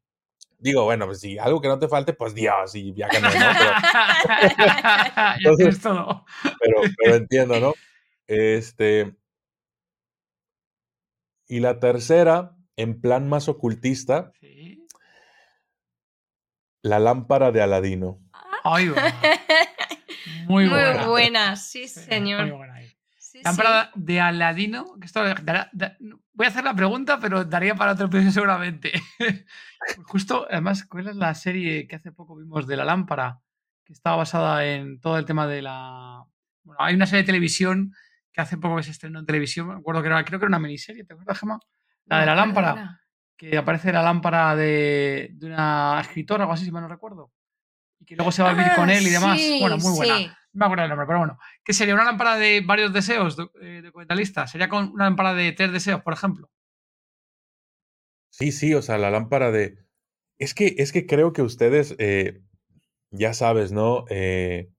Digo, bueno, pues si algo que no te falte, pues Dios, y ya que no, [laughs] Pero, Entonces, todo. Pero, pero entiendo, ¿no? Este. Y la tercera, en plan más ocultista, sí la lámpara de Aladino. Ay, Muy buena. Muy buena, sí, señor. Muy buena lámpara de Aladino. Que esto, voy a hacer la pregunta, pero daría para otro episodio seguramente. [laughs] Justo, además, ¿cuál es la serie que hace poco vimos de la lámpara? Que estaba basada en todo el tema de la. Bueno, hay una serie de televisión que hace poco que se estrenó en televisión. Me acuerdo que era, creo que era una miniserie, ¿te acuerdas, Gemma? La de la lámpara que aparece la lámpara de, una escritora o algo así, si mal no recuerdo. Y que luego se va a vivir con ah, él y demás. bueno, muy buena. No me acuerdo el nombre, pero bueno. ¿Qué sería? ¿Una lámpara de varios deseos de, de ¿Sería con una lámpara de tres deseos, por ejemplo? Sí, sí, o sea, la lámpara de. Es que, es que creo que ustedes, eh, ya sabes, ¿no? Eh,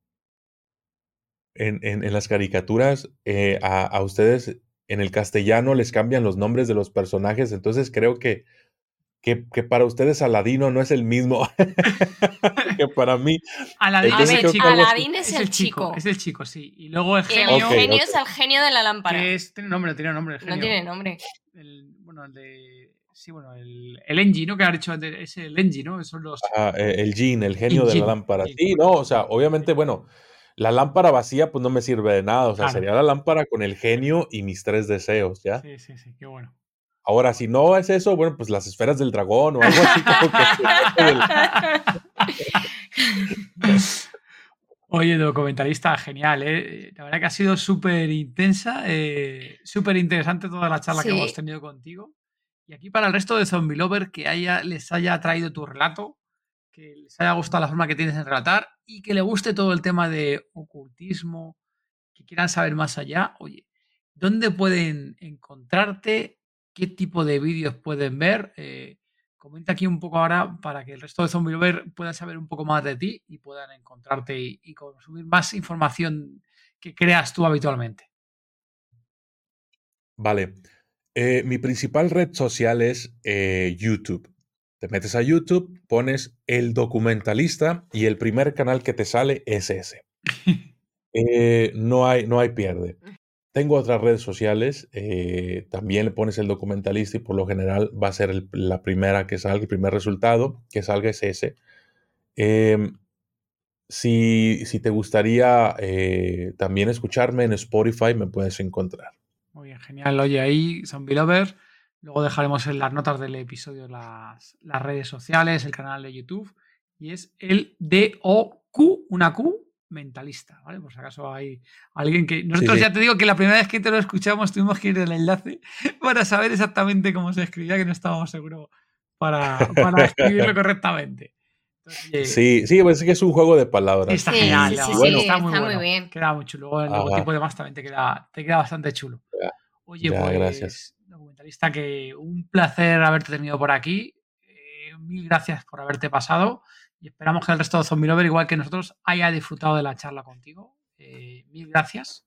en, en, las caricaturas, eh, a, a, ustedes en el castellano les cambian los nombres de los personajes, entonces creo que, que, para ustedes Aladino no es el mismo [laughs] que para mí. Aladín, es, el chico. Aladín es, el chico. Es el chico, sí. Y luego el genio. El genio es el genio de la lámpara. tiene nombre, tiene nombre. El genio. No tiene nombre. El, bueno, el de. Sí, bueno, el, el Engie, ¿no? Que ha dicho es el Engie, ¿no? Son los. Ah, el Jin, el genio de la lámpara. Sí, no, o sea, obviamente, bueno, la lámpara vacía, pues no me sirve de nada. O sea, sería la lámpara con el genio y mis tres deseos, ¿ya? Sí, sí, sí, qué bueno. Ahora, si no es eso, bueno, pues las esferas del dragón o algo así. [laughs] Oye, documentalista, genial, ¿eh? La verdad que ha sido súper intensa, eh, súper interesante toda la charla que hemos tenido contigo. Y aquí para el resto de Zombie Lover, que haya, les haya traído tu relato, que les haya gustado la forma que tienes de relatar y que le guste todo el tema de ocultismo, que quieran saber más allá, oye, ¿dónde pueden encontrarte? ¿Qué tipo de vídeos pueden ver? Eh, comenta aquí un poco ahora para que el resto de Zombie Lover puedan saber un poco más de ti y puedan encontrarte y, consumir más información que creas tú habitualmente. Vale. Eh, mi principal red social es eh, YouTube. Te metes a YouTube, pones el documentalista y el primer canal que te sale es ese. [laughs] Eh, no, hay, no hay pierde. Tengo otras redes sociales, eh, también le pones el documentalista y por lo general va a ser la primera que salga, el primer resultado que salga es ese. Em, si, te gustaría eh, también escucharme en Spotify, me puedes encontrar. Muy bien, genial. Oye, ahí, Zombie Lover, luego dejaremos en las notas del episodio las, las redes sociales, el canal de YouTube, y es el DOQ, una Q, mentalista, ¿vale? Por si acaso hay alguien que... Nosotros ya te digo que la primera vez que te lo escuchamos tuvimos que ir el enlace [laughs] para saber exactamente cómo se escribía, que no estábamos seguros para, para escribirlo [laughs] correctamente. sí, sí, pues es que es un juego de palabras. Está genial, está, muy, bien. Queda muy chulo. Luego el logotipo de más también te queda, te queda bastante chulo. Oye, pues, gracias. Que un placer haberte tenido por aquí. Eh, mil gracias por haberte pasado. Y esperamos que el resto de Zombie Lover, igual que nosotros, haya disfrutado de la charla contigo. Eh, mil gracias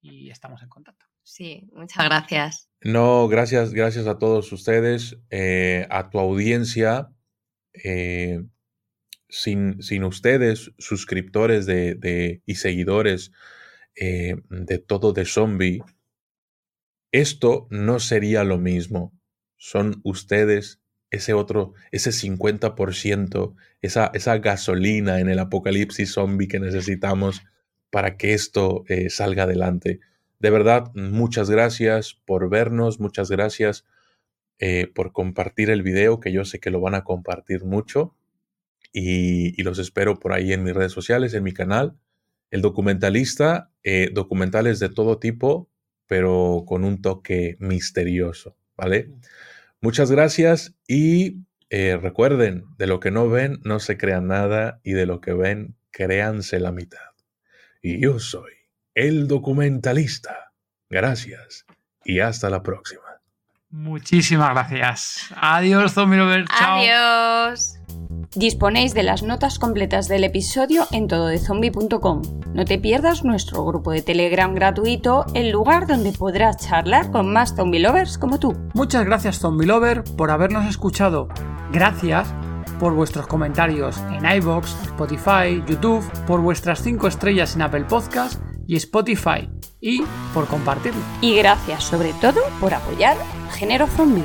y estamos en contacto. Sí, muchas gracias. No, gracias, gracias a todos ustedes, eh, a tu audiencia. Eh, sin, sin, ustedes, suscriptores de, y seguidores de todo de zombie, esto no sería lo mismo. Son ustedes ese otro, ese 50%, esa, esa gasolina en el apocalipsis zombie que necesitamos para que esto eh, salga adelante. De verdad, muchas gracias por vernos, muchas gracias eh, por compartir el video, que yo sé que lo van a compartir mucho. Y, los espero por ahí en mis redes sociales, en mi canal. El documentalista, eh, documentales de todo tipo, pero con un toque misterioso, ¿vale? Muchas gracias y eh, recuerden, de lo que no ven, no se crean nada y de lo que ven, créanse la mitad. Y yo soy el documentalista. Gracias y hasta la próxima. Muchísimas gracias. Adiós, Zombie Chao. Adiós. Disponéis de las notas completas del episodio en tododezombie.com. No te pierdas nuestro grupo de Telegram gratuito, el lugar donde podrás charlar con más zombie lovers como tú. Muchas gracias zombie lover por habernos escuchado. Gracias por vuestros comentarios en iBox, Spotify, YouTube, por vuestras 5 estrellas en Apple Podcast y Spotify y por compartirlo. Y gracias sobre todo por apoyar Género Zombie.